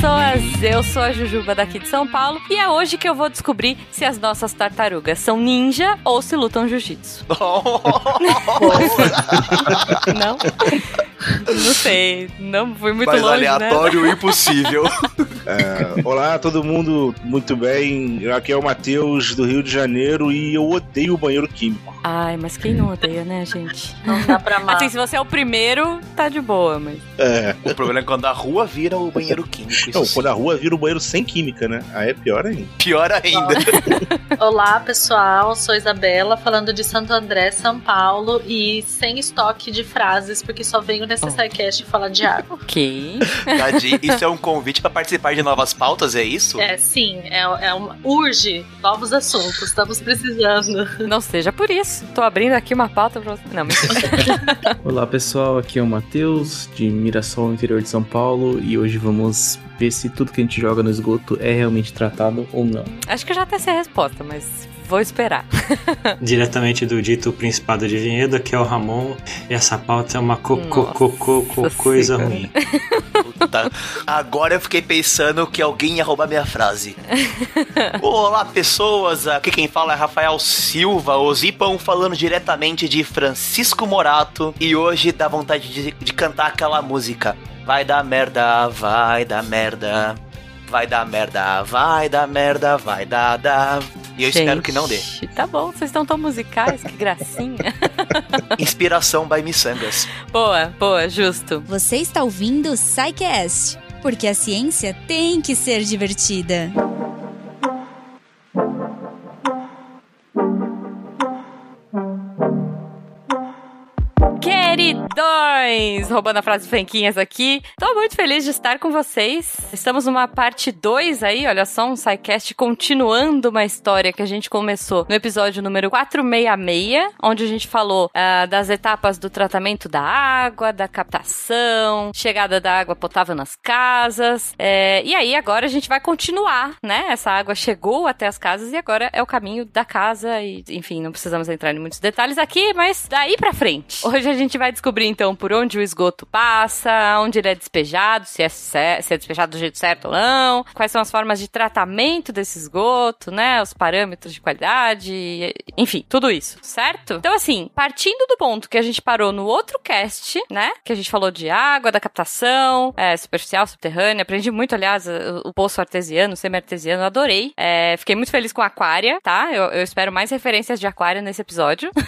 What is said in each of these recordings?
So. Pessoas! Eu sou a Jujuba daqui de São Paulo e é hoje que eu vou descobrir se as nossas tartarugas são ninja ou se lutam jiu-jitsu. não? Não sei, não fui muito Mas longe, aleatório né? impossível. É, olá, todo mundo, muito bem. Aqui é o Matheus do Rio de Janeiro e eu odeio o banheiro químico. Ai, mas quem não odeia, né, gente? Não dá pra amar. Assim, se você é o primeiro, tá de boa, mas... É. O problema é quando a rua vira o banheiro químico. Não, quando a rua vira o banheiro sem química, né? Aí é pior ainda. Pior ainda. Olá, pessoal. Sou Isabela, falando de Santo André, São Paulo, e sem estoque de frases, porque só venho nesse Oh. SciCast falar de água. Ok. Tadinho. Isso é um convite pra participar de novas pautas, é isso? É, sim, é, é uma, urge novos assuntos, estamos precisando. Não seja por isso. Tô abrindo aqui uma pauta pra você. Não. Olá pessoal, aqui é o Matheus, de Mirassol, interior de São Paulo, e hoje vamos ver se tudo que a gente joga no esgoto é realmente tratado ou não. Acho que eu já até sei a resposta, mas vou esperar. Diretamente do dito Principado de Vinhedo, aqui é o Ramon, e essa pauta é uma co co co co coisa Senhora. ruim. Puta. Agora eu fiquei pensando que alguém ia roubar minha frase. Olá, pessoas. Aqui quem fala é Rafael Silva, o Zipão falando diretamente de Francisco Morato. E hoje dá vontade de, de cantar aquela música. Vai dar merda, vai dar merda. Vai dar merda, vai dar merda, vai dar, dar. E eu espero que não dê. Gente, Tá bom, vocês estão tão musicais, que gracinha. Inspiração by Missangas. boa, boa, justo. Você está ouvindo o SciCast, porque a ciência tem que ser divertida. Queridões! Roubando a frase franquinhas aqui. Tô muito feliz de estar com vocês. Estamos numa parte 2 aí, olha só, um SciCast continuando uma história que a gente começou no episódio número 466, onde a gente falou ah, das etapas do tratamento da água, da captação, chegada da água potável nas casas. É, e aí, agora a gente vai continuar, né? Essa água chegou até as casas e agora é o caminho da casa e, enfim, não precisamos entrar em muitos detalhes aqui, mas daí pra frente. Hoje a gente vai descobrir, então, por onde o esgoto passa, onde ele é despejado, se é, se é despejado do jeito certo ou não, quais são as formas de tratamento desse esgoto, né? Os parâmetros de qualidade, enfim, tudo isso, certo? Então, assim, partindo do ponto que a gente parou no outro cast, né? Que a gente falou de água, da captação, é, superficial, subterrânea. Aprendi muito, aliás, o, o poço artesiano, semi-artesiano, adorei. É, fiquei muito feliz com a aquária, tá? Eu, eu espero mais referências de aquária nesse episódio.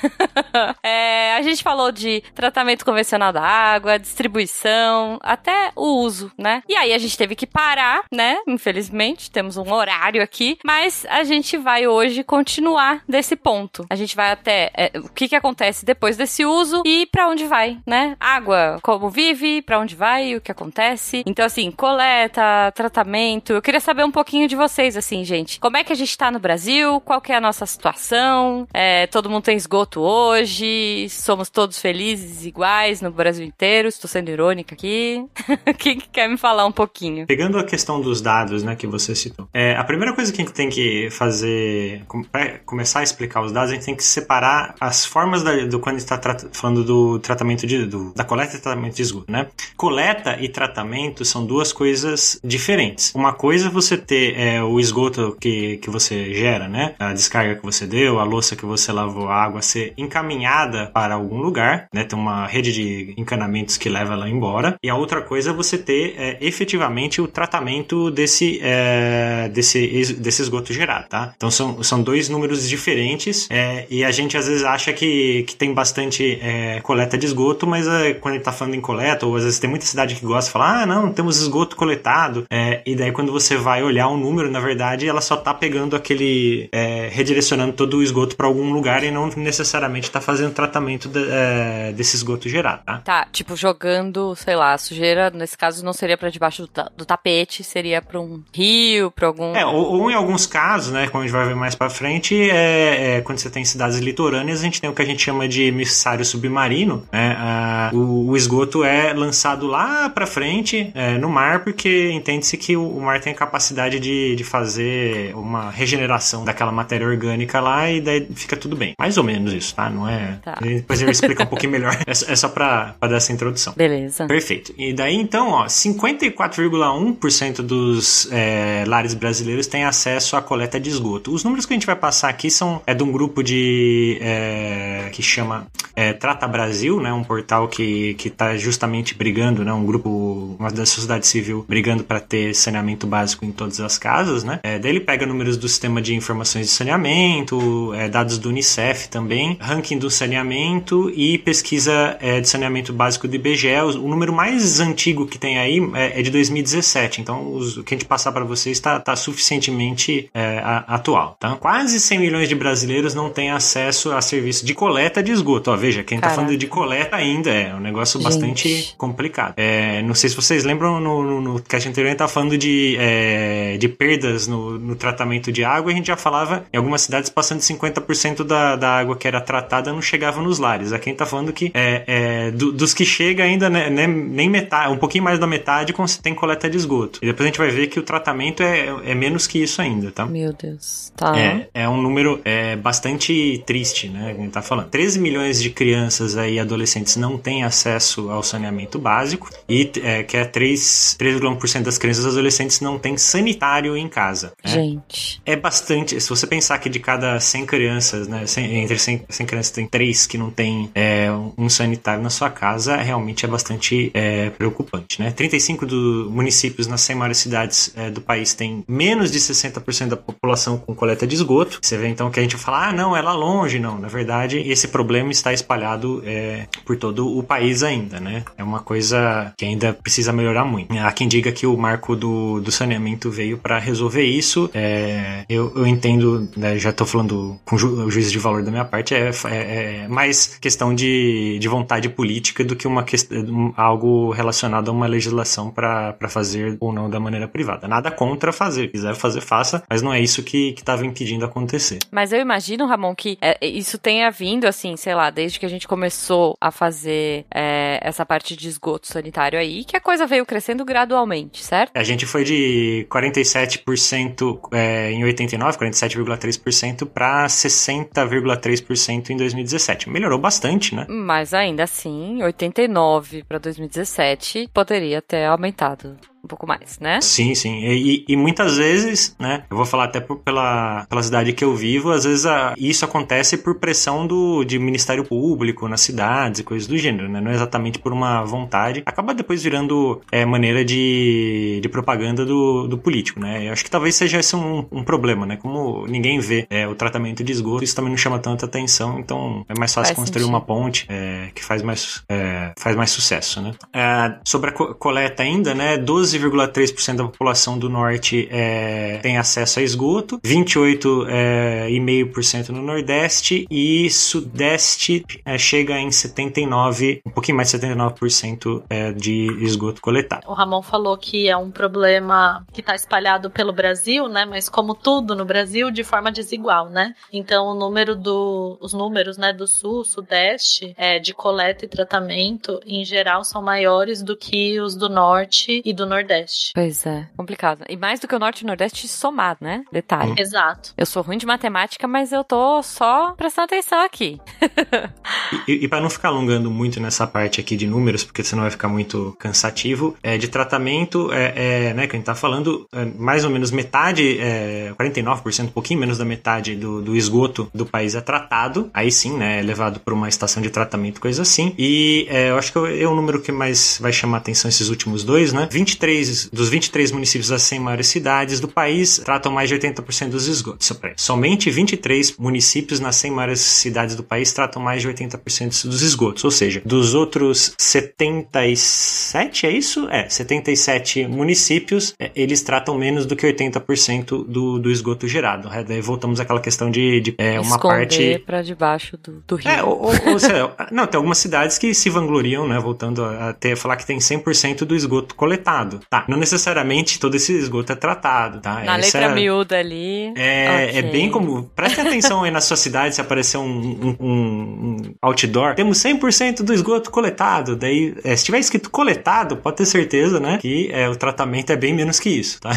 É, a gente falou de tratamento convencional da água, distribuição, até o uso, né? E aí a gente teve que parar, né? Infelizmente, temos um horário aqui, mas a gente vai hoje continuar desse ponto. A gente vai até é, o que que acontece depois desse uso e pra onde vai, né? Água, como vive, pra onde vai, o que acontece. Então assim, coleta, tratamento. Eu queria saber um pouquinho de vocês, assim, gente. Como é que a gente tá no Brasil? Qual que é a nossa situação? É, todo mundo tem esgoto hoje? Somos todos felizes, iguais no Brasil inteiro? Estou sendo irônica aqui. Quem que quer me falar um pouquinho? Pegando a questão dos dados, né, que você citou. É, a primeira coisa que a gente tem que fazer, para começar a explicar os dados, a gente tem que separar as formas da- do quando está falando do tratamento de, do- da coleta e tratamento de esgoto, né? Coleta e tratamento são duas coisas diferentes. Uma coisa é você ter é, o esgoto que, que você gera, né? A descarga que você deu, a louça que você lavou, a água ser encaminhada para algum lugar, né? Tem uma rede de encanamentos que leva ela embora. E a outra coisa é você ter é, efetivamente o tratamento desse, é, desse, es- desse esgoto gerado, tá? Então são, são dois números diferentes é, e a gente às vezes acha que, que tem bastante é, coleta de esgoto, mas é, quando ele tá falando em coleta, ou às vezes tem muita cidade que gosta de falar, ah, não, temos esgoto coletado, é, e daí quando você vai olhar o número, na verdade, ela só tá pegando aquele, redirecionando todo o esgoto para algum lugar e não necessariamente tá fazendo tratamento de- é, desse esgoto gerado, tá? Tá, tipo, jogando, sei lá, a sujeira, nesse caso não seria pra debaixo do, ta- do tapete, seria pra um rio, pra algum. É, ou, ou em alguns casos, né, como a gente vai ver mais pra frente, é, é, quando você tem cidades litorâneas, a gente tem o que a gente chama de emissário submarino, né, ah, o, o esgoto é lançado lá pra frente, é, no mar, porque entende-se que o, o mar tem a capacidade de, de fazer uma regeneração daquela matéria orgânica lá e daí fica tudo bem. Mais ou menos isso, tá? Não é... Tá. Depois eu explico um pouquinho melhor É, é só pra, pra dar essa introdução. Beleza. Perfeito. E daí, então, ó, 54,1% dos é, lares brasileiros têm acesso à coleta de esgoto. Os números que a gente vai passar aqui são é de um grupo de é, que chama é, Trata Brasil, né, um portal que que está justamente brigando, né, um grupo uma da sociedade civil brigando para ter saneamento básico em todas as casas, né. É, daí ele pega números do sistema de informações de saneamento, é, dados do Unicef também, ranking do saneamento e pesquisa é, de saneamento básico do IBGE. O, o, número mais antigo que tem aí é, é de 2017, então os, o que a gente passar para vocês está tá suficientemente é, a, atual. Tá? Quase 100 milhões de brasileiros não têm acesso a serviço de coleta de esgoto. Ó, veja, quem está falando de coleta ainda é um negócio gente. bastante complicado. É, não sei se vocês lembram, no, no, no cast anterior a gente tá falando de, é, de perdas no, no tratamento de água e a gente já falava em algumas cidades passando de 50% da, da água que era tratada não chegava nos lares. Aqui a gente tá falando que é, é do, dos que chega ainda né, né, nem metade, um pouquinho mais da metade tem coleta de esgoto. E depois a gente vai ver que o tratamento é, é menos que isso ainda, tá? Meu Deus. Tá. É, é um número é, bastante triste, né? A gente tá falando. 13 milhões de crianças aí, adolescentes, não têm acesso ao saneamento básico e é, que é 3,1% das crianças e adolescentes não têm sanitário em casa. Né? Gente. É bastante. Se você pensar que de cada 100 crianças, né? 100, entre 100, 100 crianças tem 3 que não tem é, um sanitário na sua casa, realmente é bastante é, preocupante, né? 35 do municípios nas 100 maiores cidades é, do país tem menos de 60% da população com coleta de esgoto. Você vê então que a gente fala, ah, não, é lá longe. Não, na verdade, esse problema está espalhado é, por todo o país ainda, né? É uma coisa que ainda precisa melhorar muito. Há quem diga que o marco do, do saneamento veio para resolver isso. É, eu, eu, entendo, né, já estou falando com ju, o de valor da minha parte, é, é, é mais questão de, de vontade política do que uma questão, algo relacionado a uma legislação para fazer ou não da maneira privada. Nada contra fazer, quiser fazer, faça, mas não é isso que estava impedindo acontecer. Mas eu imagino, Ramon, que é, isso tenha vindo, assim, sei lá, desde que a gente começou a fazer é, essa parte de esgoto sanitário aí, que a coisa veio crescendo gradualmente, certo? A gente foi de 47% é, em 89, 47,3% para 60,3% em 2017. Melhorou bastante, né? Mas ainda assim, 89 para 2017 poderia ter aumentado um pouco mais, né? Sim, sim. E, e, muitas vezes, né? Eu vou falar até por, pela, pela cidade que eu vivo, às vezes a, isso acontece por pressão do de Ministério Público nas cidades e coisas do gênero, né? Não é exatamente por uma vontade. Acaba depois virando é, maneira de, de propaganda do, do político, né? Eu acho que talvez seja esse um, um problema, né? Como ninguém vê é, o tratamento de esgoto, isso também não chama tanta atenção, então é mais fácil faz construir sentido. uma ponte é, que faz mais, é, faz mais sucesso, né? É, sobre a co coleta ainda, né? 12 12,3% da população do norte é, tem acesso a esgoto, 28,5% é, no nordeste e sudeste é, chega em 79, um pouquinho mais de 79% é, de esgoto coletado. O Ramon falou que é um problema que está espalhado pelo Brasil, né? Mas como tudo no Brasil, de forma desigual, né? Então o número do, os números, né, do sul, sudeste, é, de coleta e tratamento, em geral, são maiores do que os do norte e do nordeste Nordeste. Pois é, complicado. E mais do que o Norte e o Nordeste somado, né? Detalhe. Exato. Eu sou ruim de matemática, mas eu tô só prestando atenção aqui. e, e para não ficar alongando muito nessa parte aqui de números, porque senão vai ficar muito cansativo, é, de tratamento, é, é, né, que a gente tá falando, é, mais ou menos metade, é, 49%, um pouquinho menos da metade do, do esgoto do país é tratado, aí sim, né, é levado para uma estação de tratamento, coisa assim. E é, eu acho que é o número que mais vai chamar atenção esses últimos dois, né? 23 23, dos 23 municípios das 100 maiores cidades do país tratam mais de 80% dos esgotos. Somente 23 municípios nas 100 maiores cidades do país tratam mais de 80% dos esgotos. Ou seja, dos outros 77, é isso? É, 77 municípios, é, eles tratam menos do que 80% do, do esgoto gerado. É, daí voltamos àquela questão de, de é, uma parte. para debaixo do, do rio. É, ou, ou, ou seja, não, tem algumas cidades que se vangloriam, né? Voltando a, a ter, falar que tem 100% do esgoto coletado. Tá, não necessariamente todo esse esgoto é tratado, tá? Na Essa letra é... miúda ali. É, Ok. é bem como. Preste atenção aí na sua cidade se aparecer um, um- um- outdoor. Temos 100% do esgoto coletado. Daí, é, se tiver escrito coletado, pode ter certeza, né? Que é, o tratamento é bem menos que isso, tá?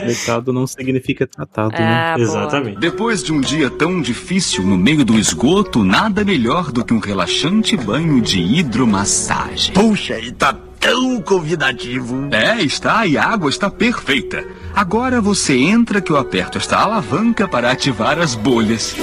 Coletado não significa tratado, né? Ah, boa. Exatamente. Depois de um dia tão difícil no meio do esgoto, nada melhor do que um relaxante banho de hidromassagem. Puxa, e tá tão convidativo. É, está e a água está perfeita. Agora você entra que eu aperto esta alavanca para ativar as bolhas.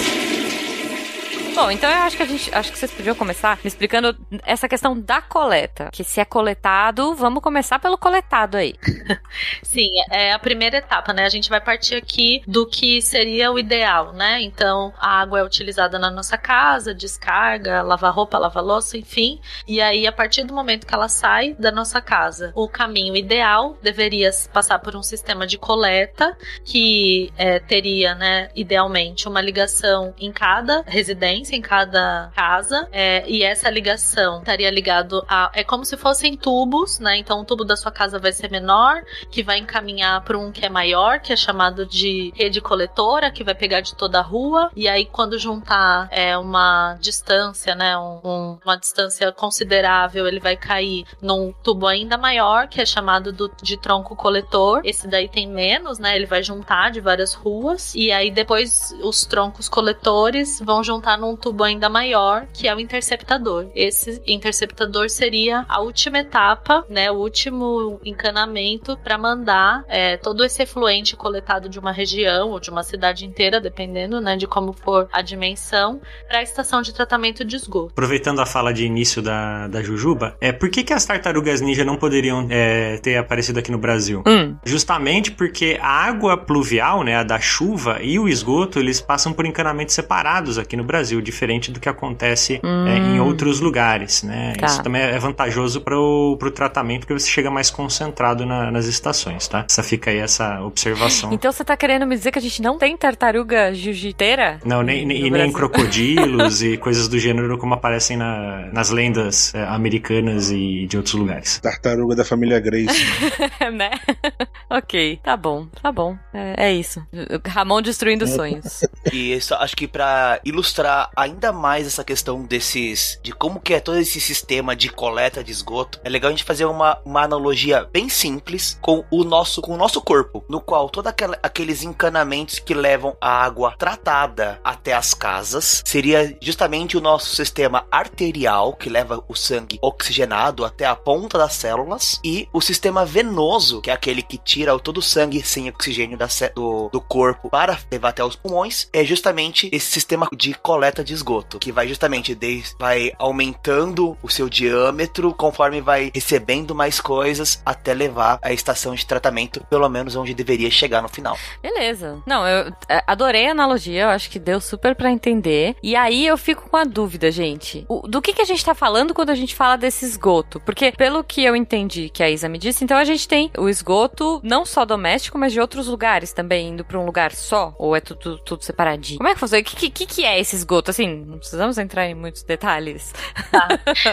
Bom, então eu acho que a gente. Acho que vocês podiam começar me explicando essa questão da coleta. Que se é coletado, vamos começar pelo coletado aí. Sim, é a primeira etapa, né? A gente vai partir aqui do que seria o ideal, né? Então, a água é utilizada na nossa casa, descarga, lava roupa, lava louça, enfim. E aí, a partir do momento que ela sai da nossa casa, o caminho ideal deveria passar por um sistema de coleta que é, teria, né, idealmente, uma ligação em cada residência, em cada casa, é, e essa ligação estaria ligado a. É como se fossem tubos, né? Então, o tubo da sua casa vai ser menor, que vai encaminhar para um que é maior, que é chamado de rede coletora, que vai pegar de toda a rua. E aí, quando juntar é, uma distância, né, um- um- uma distância considerável, ele vai cair num tubo ainda maior, que é chamado do- de tronco coletor. Esse daí tem menos, né? Ele vai juntar de várias ruas. E aí, depois, os troncos coletores vão juntar num tubo ainda maior, que é o interceptador. Esse interceptador seria a última etapa, né? O último encanamento para mandar é, todo esse efluente coletado de uma região ou de uma cidade inteira, dependendo, né, de como for a dimensão, para a estação de tratamento de esgoto. Aproveitando a fala de início da, da Jujuba, é por que, que as tartarugas ninja não poderiam é, ter aparecido aqui no Brasil? Hum. Justamente porque a água pluvial, né, a da chuva e o esgoto, eles passam por encanamentos separados aqui no Brasil, diferente do que acontece Hum. é, em outros lugares, né? Tá. Isso também é vantajoso para o tratamento, porque você chega mais concentrado na- nas estações, tá? Essa fica aí essa observação. Então você tá querendo me dizer que a gente não tem tartaruga jiu-jiteira? Não, nem, nem, No e nem Brasil. crocodilos e coisas do gênero como aparecem na- nas lendas é, americanas e de outros lugares. Tartaruga da família Grace. né? ok, tá bom, tá bom. É, é isso. Ramon destruindo sonhos. E isso, acho que pra ilustrar ainda mais essa questão desses. de como que é todo esse sistema de coleta de esgoto, é legal a gente fazer uma, uma analogia bem simples com o nosso com o nosso corpo, no qual todos aqueles encanamentos que levam a água tratada até as casas seria justamente o nosso sistema arterial que leva o sangue oxigenado até a ponta das células e o sistema venoso, que é aquele que tira todo o sangue sem oxigênio da do, do corpo para levar até os pulmões, é justamente esse sistema de coleta de esgoto, que vai justamente vai aumentando o seu diâmetro conforme vai recebendo mais coisas até levar a estação de tratamento, pelo menos onde deveria chegar no final. Beleza. Não, eu é, adorei a analogia, eu acho que deu super pra entender. E aí eu fico com a dúvida, gente. O- do que, que a gente tá falando quando a gente fala desse esgoto? Porque, pelo que eu entendi que a Isa me disse, então a gente tem o esgoto não só doméstico, mas de outros lugares também, indo pra um lugar só? Ou é tudo, tudo separadinho? Como é que funciona? O que, que, que é esse esgoto? Assim, não precisamos entrar em muitos detalhes.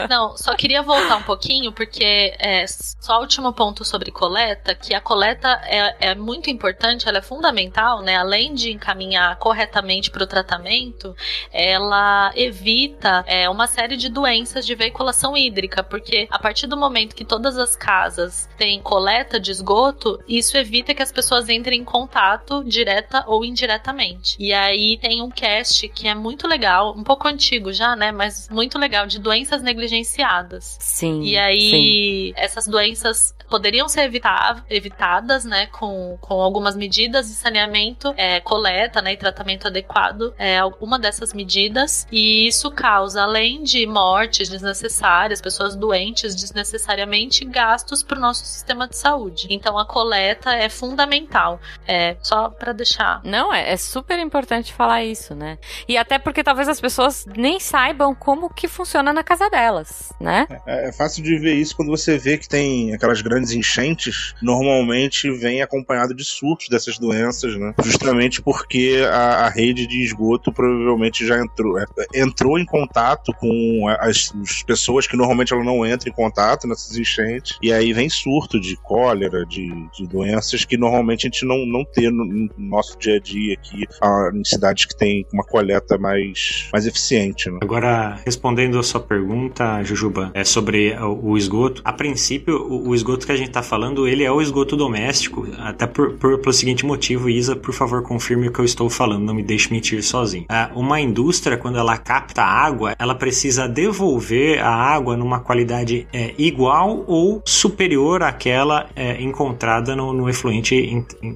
Não, só queria voltar um pouquinho, porque é, só o último ponto sobre coleta, que a coleta é, é muito importante, ela é fundamental, né? Além de encaminhar corretamente para o tratamento, ela evita é, uma série de doenças de veiculação hídrica, porque a partir do momento que todas as casas têm coleta de esgoto, isso evita que as pessoas entrem em contato direta ou indiretamente. E aí tem um cast que é muito legal, um pouco antigo já, né? Mas muito legal, de doenças negligenciadas. Sim. E aí, essas doenças poderiam ser evita- evitadas, né, com, com algumas medidas de saneamento, é, coleta, né, e tratamento adequado, é uma dessas medidas, e isso causa, além de mortes desnecessárias, pessoas doentes desnecessariamente, gastos para o nosso sistema de saúde. Então, a coleta é fundamental, é, só para deixar Não, é, é super importante falar isso, né? E até porque talvez talvez as pessoas nem saibam como que funciona na casa delas, né? É, é fácil de ver isso quando você vê que tem aquelas grandes enchentes, normalmente vem acompanhado de surtos dessas doenças, né? Justamente porque a, a rede de esgoto provavelmente já entrou, é, entrou em contato com as, as pessoas que normalmente ela não entra em contato nessas enchentes, e aí vem surto de cólera, de, de doenças que normalmente a gente não, não tem no, no nosso dia a dia aqui, a, em cidades que tem uma coleta mais, mais eficiente. Né? Agora, respondendo a sua pergunta, Jujuba, é sobre o, esgoto. A princípio, o, esgoto que a gente está falando, ele é o esgoto doméstico, até por, por, pelo seguinte motivo, Isa, por favor, confirme o que eu estou falando, não me deixe mentir sozinho. É, uma indústria, quando ela capta água, ela precisa devolver a água numa qualidade é, igual ou superior àquela é, encontrada no, no efluente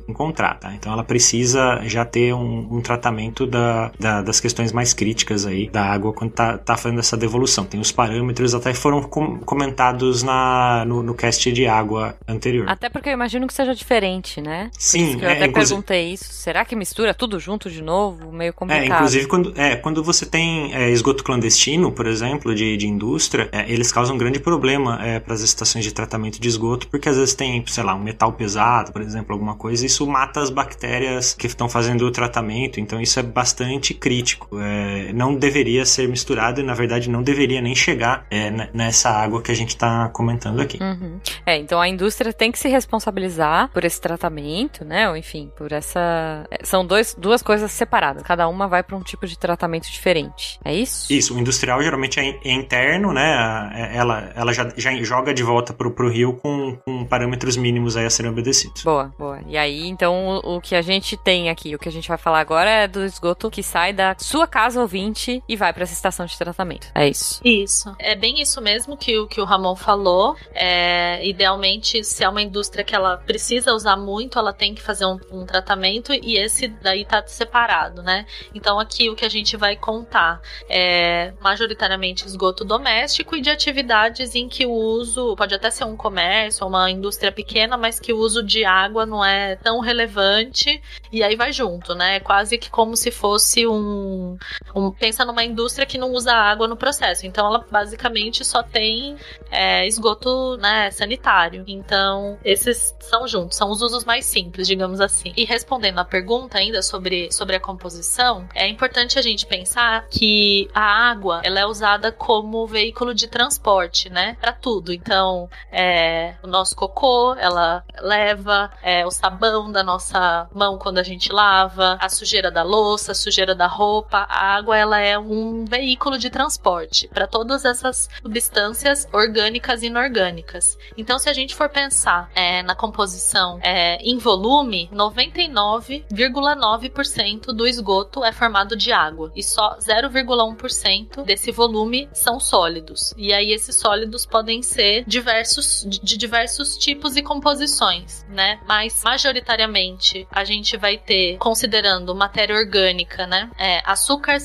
encontrado. Tá? Então ela precisa já ter um, um tratamento da, da, das questões mais críticas aí da água quando tá, tá fazendo essa devolução. Tem os parâmetros até foram com, comentados na, no, no cast de água anterior. Até porque eu imagino que seja diferente, né? Sim. eu é, até perguntei isso. Será que mistura tudo junto de novo? Meio complicado. É, inclusive quando, é, quando você tem é, esgoto clandestino, por exemplo, de, de indústria, é, eles causam um grande problema é, para as estações de tratamento de esgoto, porque às vezes tem, sei lá, um metal pesado, por exemplo, alguma coisa, e isso mata as bactérias que estão fazendo o tratamento, então isso é bastante crítico. É, não deveria ser misturado e, na verdade, não deveria nem chegar é, nessa água que a gente está comentando aqui. Uhum. É, então a indústria tem que se responsabilizar por esse tratamento, né? Ou enfim, por essa. É, são dois, duas coisas separadas. Cada uma vai para um tipo de tratamento diferente. É isso? Isso. O industrial geralmente é, é interno, né? É, ela, ela já, já joga de volta pro, pro rio com, com parâmetros mínimos aí a serem obedecidos. Boa, boa. E aí, então, o, o que a gente tem aqui, o que a gente vai falar agora é do esgoto que sai da sua casa ouvinte e vai para essa estação de tratamento. É isso. Isso. É bem isso mesmo que o que o Ramon falou. É, idealmente, se é uma indústria que ela precisa usar muito, ela tem que fazer um, um tratamento e esse daí tá separado, né? Então aqui o que a gente vai contar é majoritariamente esgoto doméstico e de atividades em que o uso pode até ser um comércio, uma indústria pequena, mas que o uso de água não é tão relevante e aí vai junto, né? É quase que como se fosse um, um pensa numa indústria que não usa água no processo. Então ela basicamente só tem é, esgoto né, sanitário. Então esses são juntos, são os usos mais simples, digamos assim. E respondendo à pergunta ainda sobre, sobre a composição, é importante a gente pensar que a água ela é usada como veículo de transporte, né? Para tudo. Então é, o nosso cocô ela leva é, o sabão da nossa mão quando a gente lava, a sujeira da louça, a sujeira da roupa. A água ela é um veículo de transporte para todas essas substâncias orgânicas e inorgânicas. Então, se a gente for pensar é, na composição é, em volume, 99,9% do esgoto é formado de água e só 0,1% desse volume são sólidos. E aí esses sólidos podem ser diversos de diversos tipos e composições, né? Mas majoritariamente a gente vai ter considerando matéria orgânica, né? É,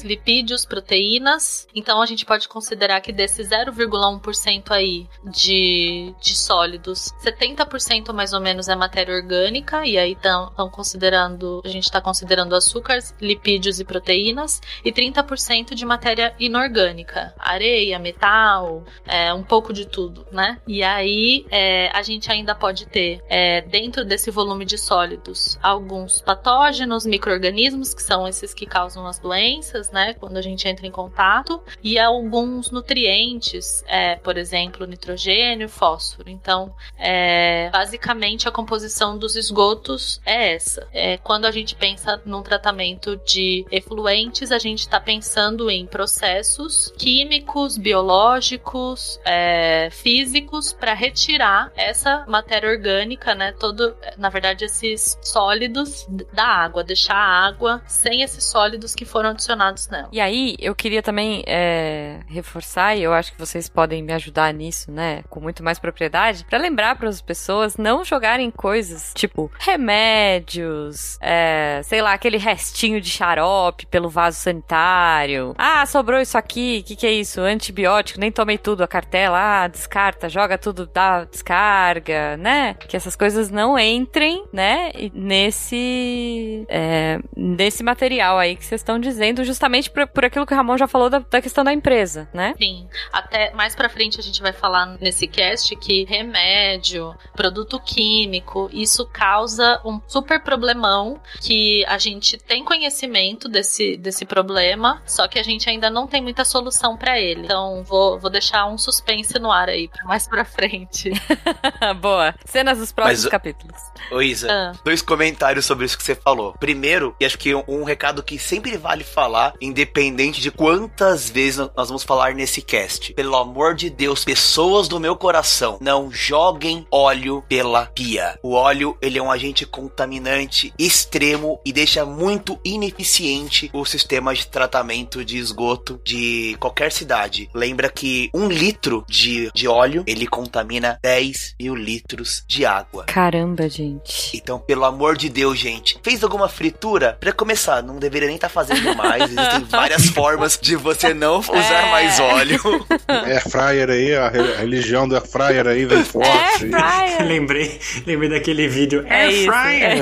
lipídios, proteínas. Então a gente pode considerar que desse 0,1% aí de, de sólidos, 70% mais ou menos é matéria orgânica, e aí estão considerando, a gente está considerando açúcares, lipídios e proteínas, e 30% de matéria inorgânica, areia, metal, é, um pouco de tudo, né? E aí é, a gente ainda pode ter é, dentro desse volume de sólidos alguns patógenos, micro-organismos, que são esses que causam as doenças, né? Quando a gente entra em contato, e alguns nutrientes, é, por exemplo, nitrogênio, fósforo. Então, é, basicamente a composição dos esgotos é essa. É, quando a gente pensa num tratamento de efluentes, a gente está pensando em processos químicos, biológicos, é, físicos para retirar essa matéria orgânica, né? Todo, na verdade, esses sólidos da água, deixar a água sem esses sólidos que foram adicionados nela. E aí, eu queria também é, reforçar, e eu acho que vocês podem me ajudar nisso, né, com muito mais propriedade, para lembrar para as pessoas não jogarem coisas tipo remédios, é, sei lá, aquele restinho de xarope pelo vaso sanitário. Ah, sobrou isso aqui, o que, que é isso? Antibiótico, nem tomei tudo, a cartela, ah, descarta, joga tudo, dá descarga, né? Que essas coisas não entrem, né, nesse é, nesse material aí que vocês estão dizendo, justamente por, por aquilo que o Ramon já falou da, da questão da empresa, né? Sim. Até mais pra frente a gente vai falar nesse cast que remédio, produto químico, isso causa um super problemão que a gente tem conhecimento desse, desse problema, só que a gente ainda não tem muita solução pra ele. Então vou, vou deixar um suspense no ar aí, pra mais pra frente. Boa. Cenas dos próximos Mas, capítulos. Ô Isa, Ah. dois comentários sobre isso que você falou. Primeiro, e acho que um, um recado que sempre vale falar, independente de quantas vezes nós vamos falar nesse cast. Pelo amor de Deus, pessoas do meu coração, não joguem óleo pela pia. O óleo, ele é um agente contaminante extremo e deixa muito ineficiente o sistema de tratamento de esgoto de qualquer cidade. Lembra que um litro de, de óleo, ele contamina 10 mil litros de água. Caramba, gente. Então, pelo amor de Deus, gente, fez alguma fritura? Pra começar, não deveria nem estar fazendo mais. Existem várias formas de você não usar É. mais óleo. Air fryer aí, a re- a religião do fryer aí vem forte. Fryer. lembrei, lembrei daquele vídeo É isso, Fryer.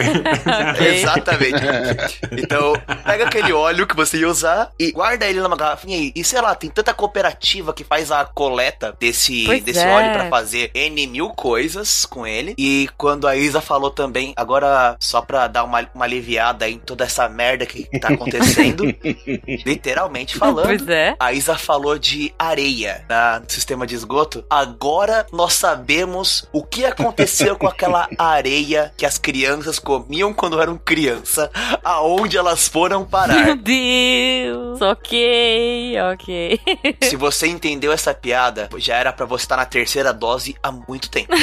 Ok. Exatamente. Então, pega aquele óleo que você ia usar e guarda ele numa garrafinha aí. E sei lá, tem tanta cooperativa que faz a coleta desse, Pois desse é. óleo pra fazer N mil coisas com ele. E quando a Isa falou também, agora só pra dar uma, uma aliviada em toda essa merda que tá acontecendo, literalmente falando. Pois é. A Isa falou de areia na- no sistema de esgoto. Agora nós sabemos o que aconteceu com aquela areia que as crianças comiam quando eram criança, aonde elas foram Meu parar. Deus. Ok, ok. Se você entendeu essa piada, já era pra você estar na terceira dose há muito tempo.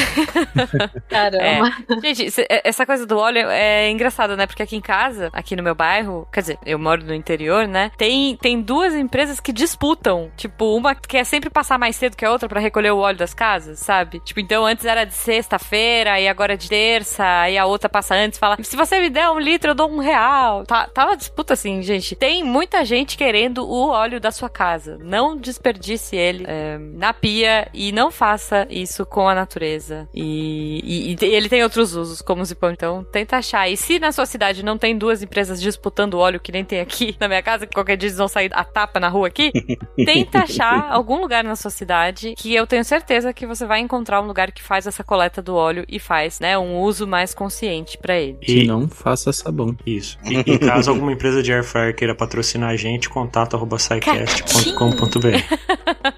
Caramba. Gente, é- essa coisa do óleo é engraçada, né? Porque aqui em casa, aqui no meu bairro, quer dizer, eu moro no interior, né? Tem, tem duas empresas que disputam. Tipo, uma quer sempre passar mais cedo que a outra pra recolher o óleo das casas, sabe? Tipo, então antes era de sexta-feira, e agora é de terça, aí a outra passa antes e fala: se você me der um litro, eu dou um real. Tá, tá uma disputa assim, gente. Tem muita gente querendo o óleo da sua casa. Não desperdice ele é, na pia e não faça isso com a natureza. E, e- e ele tem outros usos, como o Zipão. Então, tenta achar. E se na sua cidade não tem duas empresas disputando óleo que nem tem aqui na minha casa, que qualquer dia eles vão sair a tapa na rua aqui, tenta achar algum lugar na sua cidade que eu tenho certeza que você vai encontrar um lugar que faz essa coleta do óleo e faz, né, um uso mais consciente pra ele. E não faça sabão. Isso. E, e caso alguma empresa de air fryer queira patrocinar a gente, contato arroba scicast.com.br.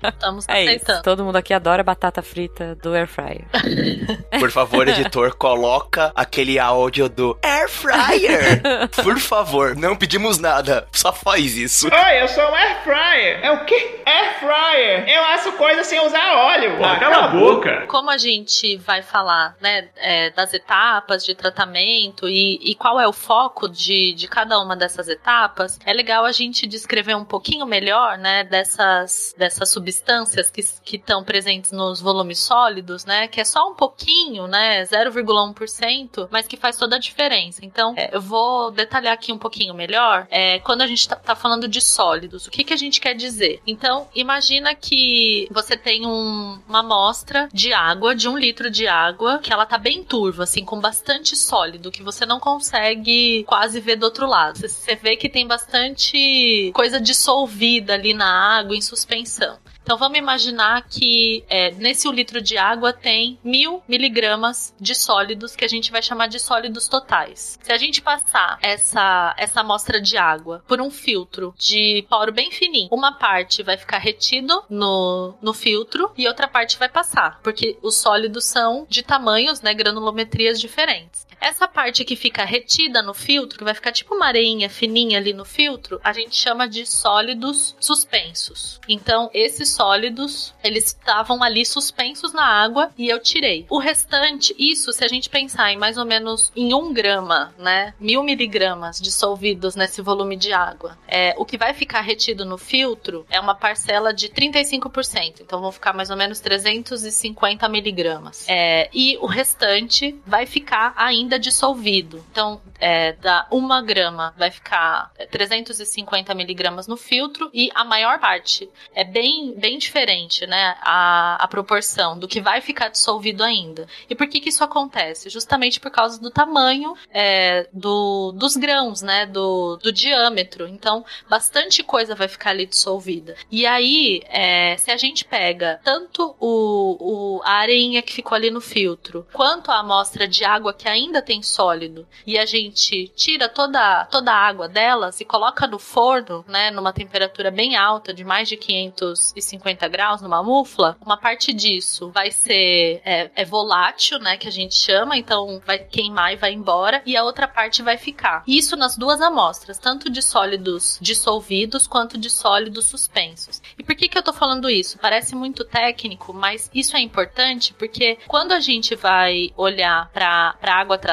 Estamos É isso. aceitando. Todo mundo aqui adora batata frita do air fryer. Por favor, editor, coloca aquele áudio do Air Fryer. Por favor, não pedimos nada, só faz isso. Oi, eu sou um air fryer. É o quê? Air fryer. Eu asso coisas sem usar óleo. Ah, cala a boca. Como a gente vai falar, né, é, das etapas de tratamento e, e qual é o foco de, de cada uma dessas etapas, é legal a gente descrever um pouquinho melhor, né, dessas, dessas substâncias que estão presentes nos volumes sólidos, né, que é só um pouquinho, né, 0,1%, mas que faz toda a diferença. Então, é, eu vou detalhar aqui um pouquinho melhor, é, quando a gente tá, tá falando de sólidos, o que, que a gente quer dizer? Então, imagina que você tem um- uma amostra de água, de um litro de água, que ela tá bem turva, assim, com bastante sólido, que você não consegue quase ver do outro lado. Você- Você vê que tem bastante coisa dissolvida ali na água, em suspensão. Então vamos imaginar que é, nesse um litro de água tem mil miligramas de sólidos que a gente vai chamar de sólidos totais. Se a gente passar essa, essa amostra de água por um filtro de poro bem fininho, uma parte vai ficar retido no, no filtro e outra parte vai passar, porque os sólidos são de tamanhos, né, granulometrias diferentes. Essa parte que fica retida no filtro, que vai ficar tipo uma areinha fininha ali no filtro, a gente chama de sólidos suspensos. Então, esses sólidos, eles estavam ali suspensos na água e eu tirei. O restante, isso, se a gente pensar em mais ou menos em um grama, né, mil miligramas dissolvidos nesse volume de água, é, o que vai ficar retido no filtro é uma parcela de 35%. Então, vão ficar mais ou menos 350 miligramas. É, e o restante vai ficar ainda dissolvido. Então, é, da uma grama vai ficar é, 350 miligramas no filtro e a maior parte é bem, bem diferente, né? A, a proporção do que vai ficar dissolvido ainda. E por que que isso acontece? Justamente por causa do tamanho é, do, dos grãos, né? Do, do diâmetro. Então, bastante coisa vai ficar ali dissolvida. E aí, é, se a gente pega tanto o, o, a areinha que ficou ali no filtro, quanto a amostra de água que ainda tem sólido, e a gente tira toda, toda a água delas e coloca no forno, né? Numa temperatura bem alta, de mais de 550 graus, numa mufla, uma parte disso vai ser é, é volátil, né? Que a gente chama, então vai queimar e vai embora, e a outra parte vai ficar. Isso nas duas amostras, tanto de sólidos dissolvidos quanto de sólidos suspensos. E por que, que eu tô falando isso? Parece muito técnico, mas isso é importante porque quando a gente vai olhar para água tratada,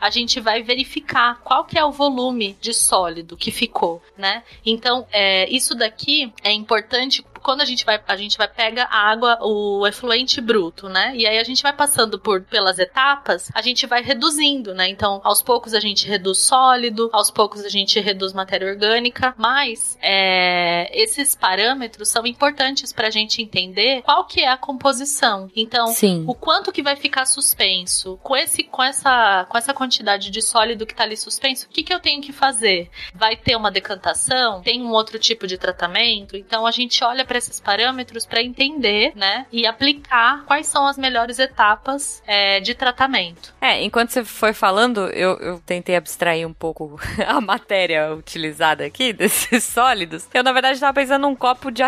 a gente vai verificar qual que é o volume de sólido que ficou, né? Então, é, isso daqui é importante quando a gente vai, a gente vai pega a água, o efluente bruto, né? E aí a gente vai passando por pelas etapas, a gente vai reduzindo, né? Então, aos poucos a gente reduz sólido, aos poucos a gente reduz matéria orgânica, mas é, esses parâmetros são importantes para a gente entender qual que é a composição. Então, Sim. o quanto que vai ficar suspenso com esse, com essa, com essa quantidade de sólido que está ali suspenso, o que que eu tenho que fazer? Vai ter uma decantação? Tem um outro tipo de tratamento? Então a gente olha para esses parâmetros para entender, né, e aplicar quais são as melhores etapas é, de tratamento. É, enquanto você foi falando, eu, eu tentei abstrair um pouco a matéria utilizada aqui, desses sólidos. Eu, na verdade, estava pensando num copo de,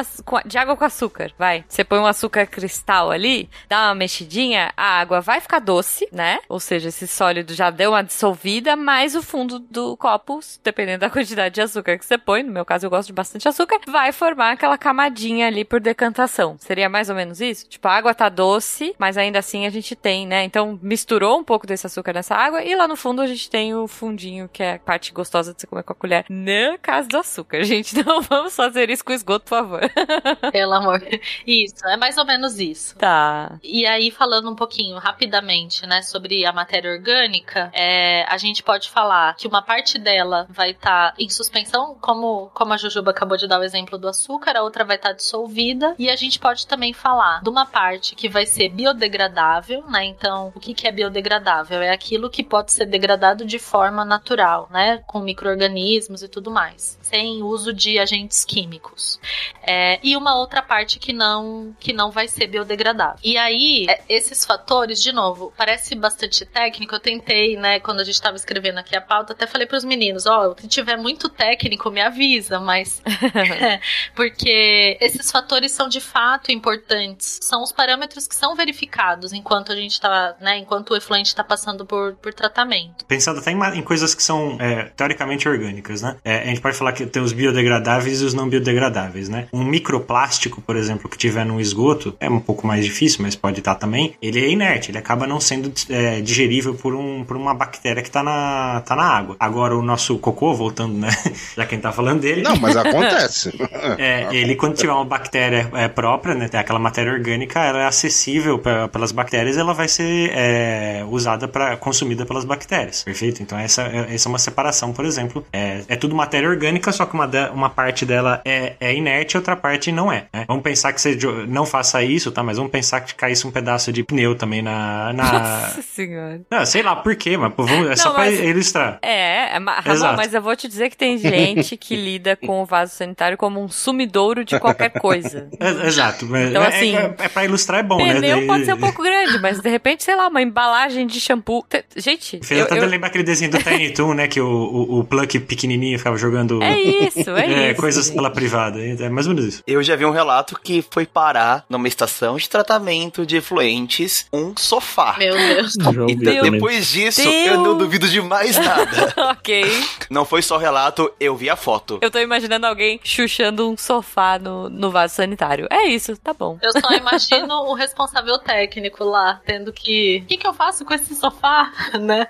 de água com açúcar, vai. Você põe um açúcar cristal ali, dá uma mexidinha, a água vai ficar doce, né? Ou seja, esse sólido já deu uma dissolvida, mas o fundo do copo, dependendo da quantidade de açúcar que você põe, no meu caso eu gosto de bastante açúcar, vai formar aquela camadinha ali por decantação. Seria mais ou menos isso? Tipo, a água tá doce, mas ainda assim a gente tem, né? Então misturou um pouco desse açúcar nessa água e lá no fundo a gente tem o fundinho, que é a parte gostosa de você comer com a colher. No caso do açúcar, gente. Não vamos fazer isso com esgoto, por favor. Pelo amor. Isso, é mais ou menos isso. Tá. E aí, falando um pouquinho rapidamente, né, sobre a matéria orgânica, é, a gente pode falar que uma parte dela vai estar tá em suspensão, como, como a Jujuba acabou de dar o exemplo do açúcar, a outra vai estar tá dissolvida. E a gente pode também falar de uma parte que vai ser biodegradável, né? Então, o que, que é biodegradável? É aquilo que pode ser degradado de forma natural, né? Com micro-organismos e tudo mais, sem uso de agentes químicos. É, e uma outra parte que não, que não vai ser biodegradável. E aí, é, esses fatores, de novo, parece bastante técnico. Eu tentei, né, quando a gente estava escrevendo aqui a pauta, até falei para os meninos: ó, oh, se tiver muito técnico, me avisa, mas. é, porque esses fatores são de fato importantes. São os parâmetros que são verificados enquanto a gente está, né, enquanto o efluente está passando por, por tratamento. Pensando até em, em coisas que são é, teoricamente orgânicas, né? É, a gente pode falar que tem os biodegradáveis e os não biodegradáveis, né? Um microplástico, por exemplo, que tiver no esgoto, é um pouco mais difícil, mas pode estar também. Ele é inerte, ele acaba não sendo é, digerível por, um, por uma bactéria que está na, tá na água. Agora, o nosso cocô, voltando, né? Já quem tá falando dele. Não, mas acontece. é, ele, quando tiver uma bactéria é, própria, né? Aquela matéria orgânica, ela é acessível pra, pelas bactérias, ela vai ser é, usada para consumida pelas bactérias. Perfeito? Então, essa, essa é uma separação, por exemplo. É, é tudo matéria orgânica, só que uma, de, uma parte dela é, é inerte e outra parte não é. Né? Vamos pensar que você não faça isso, tá? Mas vamos pensar que caísse um pedaço de pneu também na. na... Nossa senhora. Não, sei lá por quê, mas vamos, é não, só mas... pra ilustrar. É, é Ramon, mas eu vou te dizer que tem gente que lida com o vaso sanitário como um sumidouro de qualquer coisa. É, exato. Então, é, assim, é, é pra ilustrar é bom, pneu né? Pneu pode ser um pouco grande, mas de repente, sei lá, uma embalagem de shampoo. Gente. Fez eu, até eu... lembrar aquele desenho do Tiny Toon, né? Que o, o, o Plunk pequenininho ficava jogando. É isso, é, é isso. Coisas pela privada. É mais ou menos isso. Eu já vi um relato que foi parar numa estação de tratamento de efluentes um sofá. Meu Deus. E depois disso, Deus. eu não duvido de mais nada. ok. Não foi só relato, eu vi a foto. Eu tô imaginando alguém chuchando um sofá no, no vaso sanitário. É isso, tá bom. Eu só imagino o responsável técnico lá, tendo que. O que, que eu faço com esse sofá, né?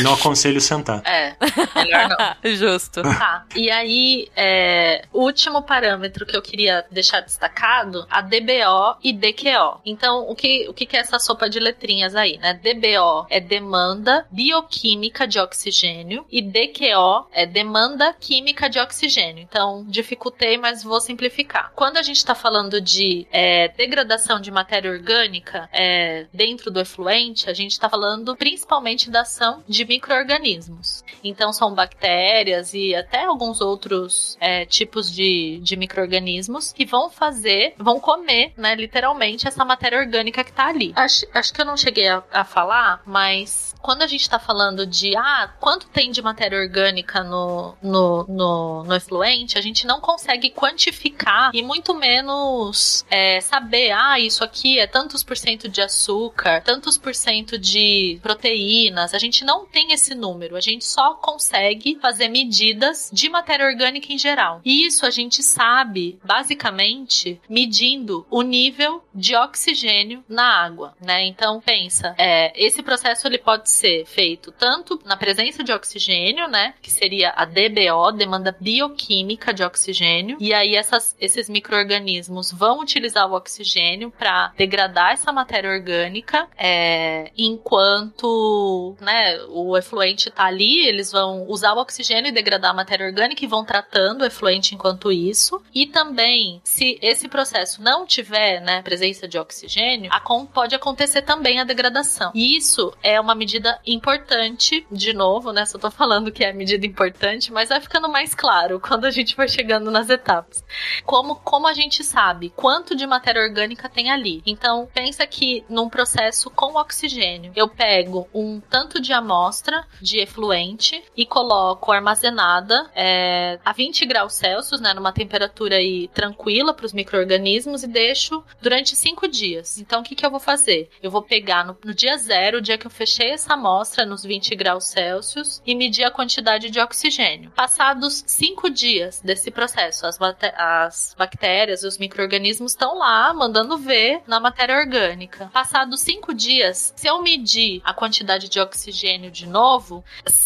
Não aconselho sentar. É, melhor não. Justo. Tá. E aí, é, o último parâmetro que eu queria deixar destacado, a DBO e DQO. Então, o que, o que é essa sopa de letrinhas aí, né? DBO é demanda bioquímica de oxigênio e DQO é demanda química de oxigênio. Então, dificultei, mas vou simplificar quantificar. Quando a gente está falando de é, degradação de matéria orgânica é, dentro do efluente, a gente está falando principalmente da ação de micro-organismos. Então, são bactérias e até alguns outros é, tipos de, de micro-organismos que vão fazer, vão comer, né, literalmente, essa matéria orgânica que está ali. Acho, acho que eu não cheguei a, a falar, mas quando a gente está falando de ah, quanto tem de matéria orgânica no, no, no, no efluente, a gente não consegue quantificar e muito menos é, saber, ah, isso aqui é tantos por cento de açúcar, tantos por cento de proteínas. A gente não tem esse número, a gente só consegue fazer medidas de matéria orgânica em geral. E isso a gente sabe, basicamente, medindo o nível de oxigênio na água, né? Então, pensa, é, esse processo ele pode ser feito tanto na presença de oxigênio, né? Que seria a DBO, demanda bioquímica de oxigênio. E aí essas, esses micro-organismos vão utilizar o oxigênio para degradar essa matéria orgânica, é, enquanto né, o efluente está ali, eles vão usar o oxigênio e degradar a matéria orgânica e vão tratando o efluente enquanto isso. E também, se esse processo não tiver né, presença de oxigênio, pode acontecer também a degradação. E isso é uma medida importante, de novo, né? Só tô falando que é medida importante, mas vai ficando mais claro quando a gente for chegando nas etapas. Como, como a gente sabe quanto de matéria orgânica tem ali. Então, pensa que num processo com oxigênio, eu pego um tanto de amostra de efluente e coloco armazenada é, a 20 graus Celsius, né, numa temperatura aí tranquila para os micro-organismos e deixo durante 5 dias. Então, o que, que eu vou fazer? Eu vou pegar no, no dia zero, o dia que eu fechei essa amostra nos 20 graus Celsius e medir a quantidade de oxigênio. Passados 5 dias desse processo, as, as bactérias, os micro-organismos estão lá mandando ver na matéria orgânica. Passados 5 dias, se eu medir a quantidade de oxigênio de novo,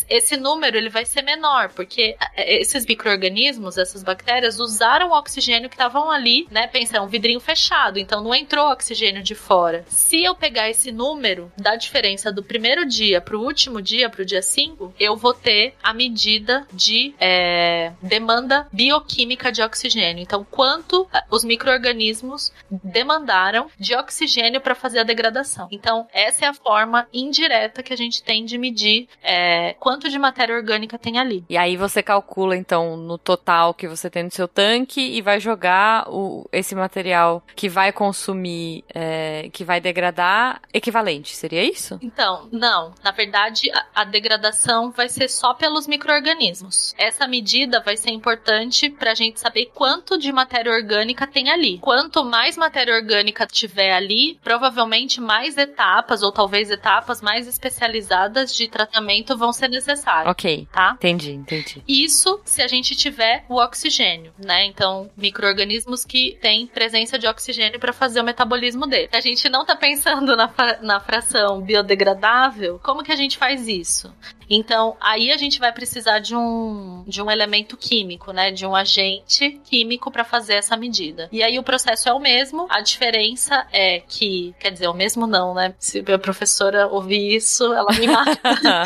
esse número ele vai ser menor, porque é, esses micro-organismos, essas bactérias, usaram o oxigênio que estavam ali, né? Pensa, é um vidrinho fechado, então não entrou oxigênio de fora. Se eu pegar esse número da diferença do primeiro dia para o último dia, para o dia 5, eu vou ter a medida de é, demanda bioquímica de oxigênio. Então, quanto é, os micro-organismos demandaram de oxigênio para fazer a degradação. Então, essa é a forma indireta que a gente tem de medir é, quanto de matéria orgânica tem ali. E aí você calcula, então, no total que você tem no seu tanque e vai jogar o, esse material que vai consumir, é, que vai degradar, equivalente, seria isso? Então, não. Na verdade, a, a degradação vai ser só pelos micro-organismos. Essa medida vai ser importante para a gente saber quanto de matéria orgânica tem ali. Quanto mais matéria orgânica tiver ali, provavelmente mais etapas, ou talvez etapas mais especializadas de tratamento vão ser necessárias. Ok. Tá? Entendi, entendi. Isso se a gente tiver o oxigênio, né? Então, micro-organismos que têm presença de oxigênio para fazer o metabolismo dele. A gente não tá pensando na, na fração biodegradável, como que a gente faz isso? Então, aí a gente vai precisar de um, de um elemento químico, né? De um agente químico para fazer essa medida. E aí o processo é o mesmo, a diferença é que, quer dizer, o mesmo não, né? Se a professora ouvir isso, ela me mata.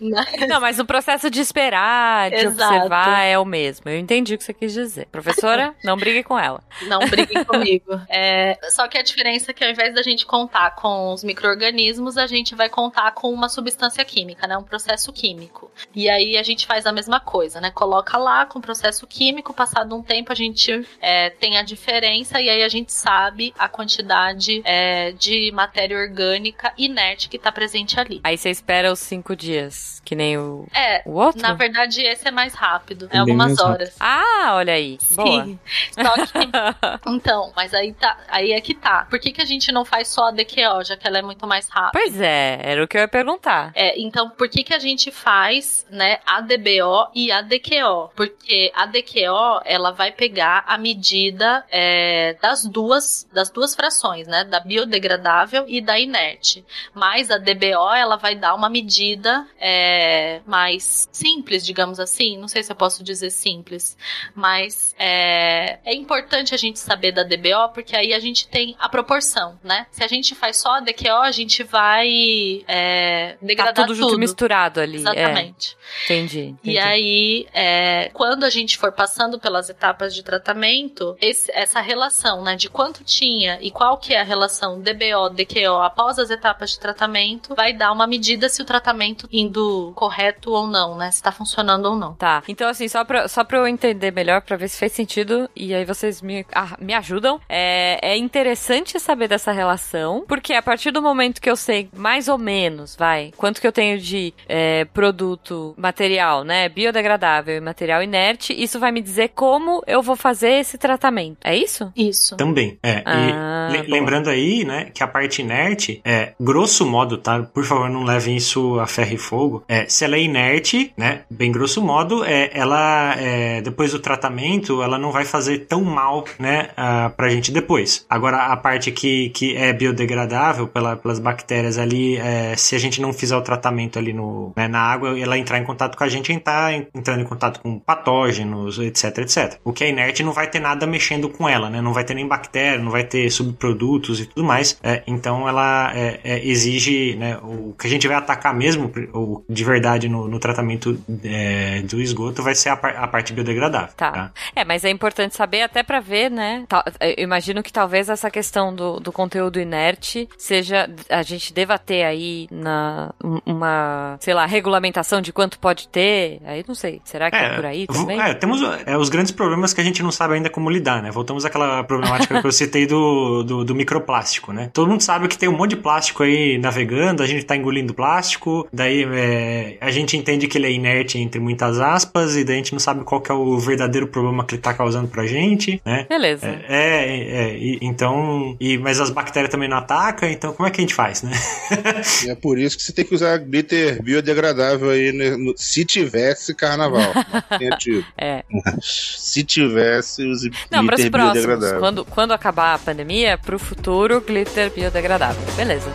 não, mas o processo de esperar, de Exato. observar é o mesmo. Eu entendi o que você quis dizer. Professora, não brigue com ela. Não brigue comigo. É, só que a diferença é que ao invés da gente contar com os micro-organismos, a gente vai contar com uma substância química, né? Um processo processo químico. E aí a gente faz a mesma coisa, né? Coloca lá com processo químico, passado um tempo a gente é, tem a diferença e aí a gente sabe a quantidade é, de matéria orgânica inerte que está presente ali. Aí você espera os cinco dias, que nem o, é, o outro? Na verdade, esse é mais rápido, é algumas horas. Ah, olha aí. Boa. Sim. Só que, então, mas aí tá, aí é que tá. Por que, que a gente não faz só a DQO, já que ela é muito mais rápida? Pois é, era o que eu ia perguntar. É, então, por que, que a gente gente faz, né, a DBO e a DQO, porque a DQO ela vai pegar a medida é, das duas das duas frações, né, da biodegradável e da inerte. Mas a DBO ela vai dar uma medida é, mais simples, digamos assim. Não sei se eu posso dizer simples, mas é, é importante a gente saber da DBO porque aí a gente tem a proporção, né? Se a gente faz só a DQO, a gente vai é, degradar tá tudo, tudo. misturado ali. Exatamente. É. Entendi, entendi. E aí, é, quando a gente for passando pelas etapas de tratamento, esse- essa relação, né, de quanto tinha e qual que é a relação DBO, DQO após as etapas de tratamento, vai dar uma medida se o tratamento indo correto ou não, né, se tá funcionando ou não. Tá, então assim, só pra, só pra eu entender melhor, pra ver se fez sentido, e aí vocês me, ah, me ajudam, é, é interessante saber dessa relação, porque a partir do momento que eu sei mais ou menos, vai, quanto que eu tenho de é, produto material, né, biodegradável e material inerte, isso vai me dizer como eu vou fazer esse tratamento. É isso? Isso. Também, é. Ah, e le- boa. lembrando aí, né, que a parte inerte, é, grosso modo, tá? Por favor, não levem isso a ferro e fogo. É, se ela é inerte, né, bem grosso modo, é, ela, é, depois do tratamento, ela não vai fazer tão mal, né, ah, pra gente depois. Agora, a parte que, que é biodegradável pela- pelas bactérias ali, é, se a gente não fizer o tratamento ali no, né, na água, ela entrar em contato com a gente, a gente tá en- entrando em contato com patógenos, etc, etc. O que é inerte não vai ter nada mexendo com ela, né? Não vai ter nem bactéria, não vai ter subprodutos e tudo mais. É, então ela é, é, exige, né? O que a gente vai atacar mesmo, ou de verdade no, no tratamento é, do esgoto, vai ser a, par- a parte biodegradável. Tá. É, mas é importante saber até pra ver, né? Tal- Eu imagino que talvez essa questão do, do conteúdo inerte seja. A gente deva ter aí na, um- uma, sei lá, regulamentação de quanto pode ter. Aí não sei. Será que é, por aí também? É, temos é, os grandes problemas que a gente não sabe ainda como lidar, né? Voltamos àquela problemática que eu citei do, do, do microplástico, né? Todo mundo sabe que tem um monte de plástico aí navegando, a gente tá engolindo plástico, daí é, a gente entende que ele é inerte entre muitas aspas, e daí a gente não sabe qual que é o verdadeiro problema que ele tá causando pra gente, né? Beleza. É, é, é, e- então. E, mas as bactérias também não atacam, então como é que a gente faz, né? E é por isso que você tem que usar glitter biodegradável aí, né, no- se tivesse carnaval. É. Mas se tivesse, use Não, para os próximos. Quando, quando acabar a pandemia, pro futuro, glitter biodegradável. Beleza.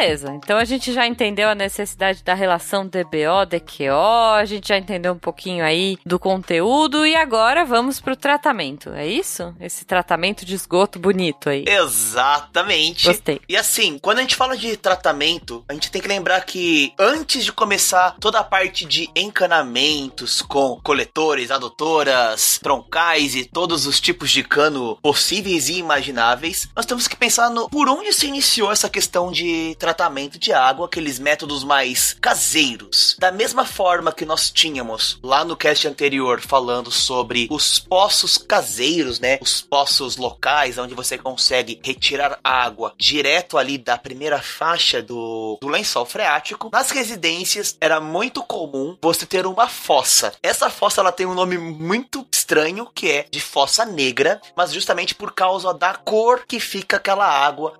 Beleza. Então a gente já entendeu a necessidade da relação DBO, DQO, a gente já entendeu um pouquinho aí do conteúdo e agora vamos pro tratamento. É isso? Esse tratamento de esgoto bonito aí. Exatamente. Gostei. E assim, quando a gente fala de tratamento, a gente tem que lembrar que antes de começar toda a parte de encanamentos com coletores, adutoras, troncais e todos os tipos de cano possíveis e imagináveis, nós temos que pensar no por onde se iniciou essa questão de tratamento de água, aqueles métodos mais caseiros. Da mesma forma que nós tínhamos lá no cast anterior falando sobre os poços caseiros, né? Os poços locais onde você consegue retirar água direto ali da primeira faixa do, do lençol freático. Nas residências era muito comum você ter uma fossa. Essa fossa ela tem um nome muito estranho que é de fossa negra, mas justamente por causa da cor que fica aquela água,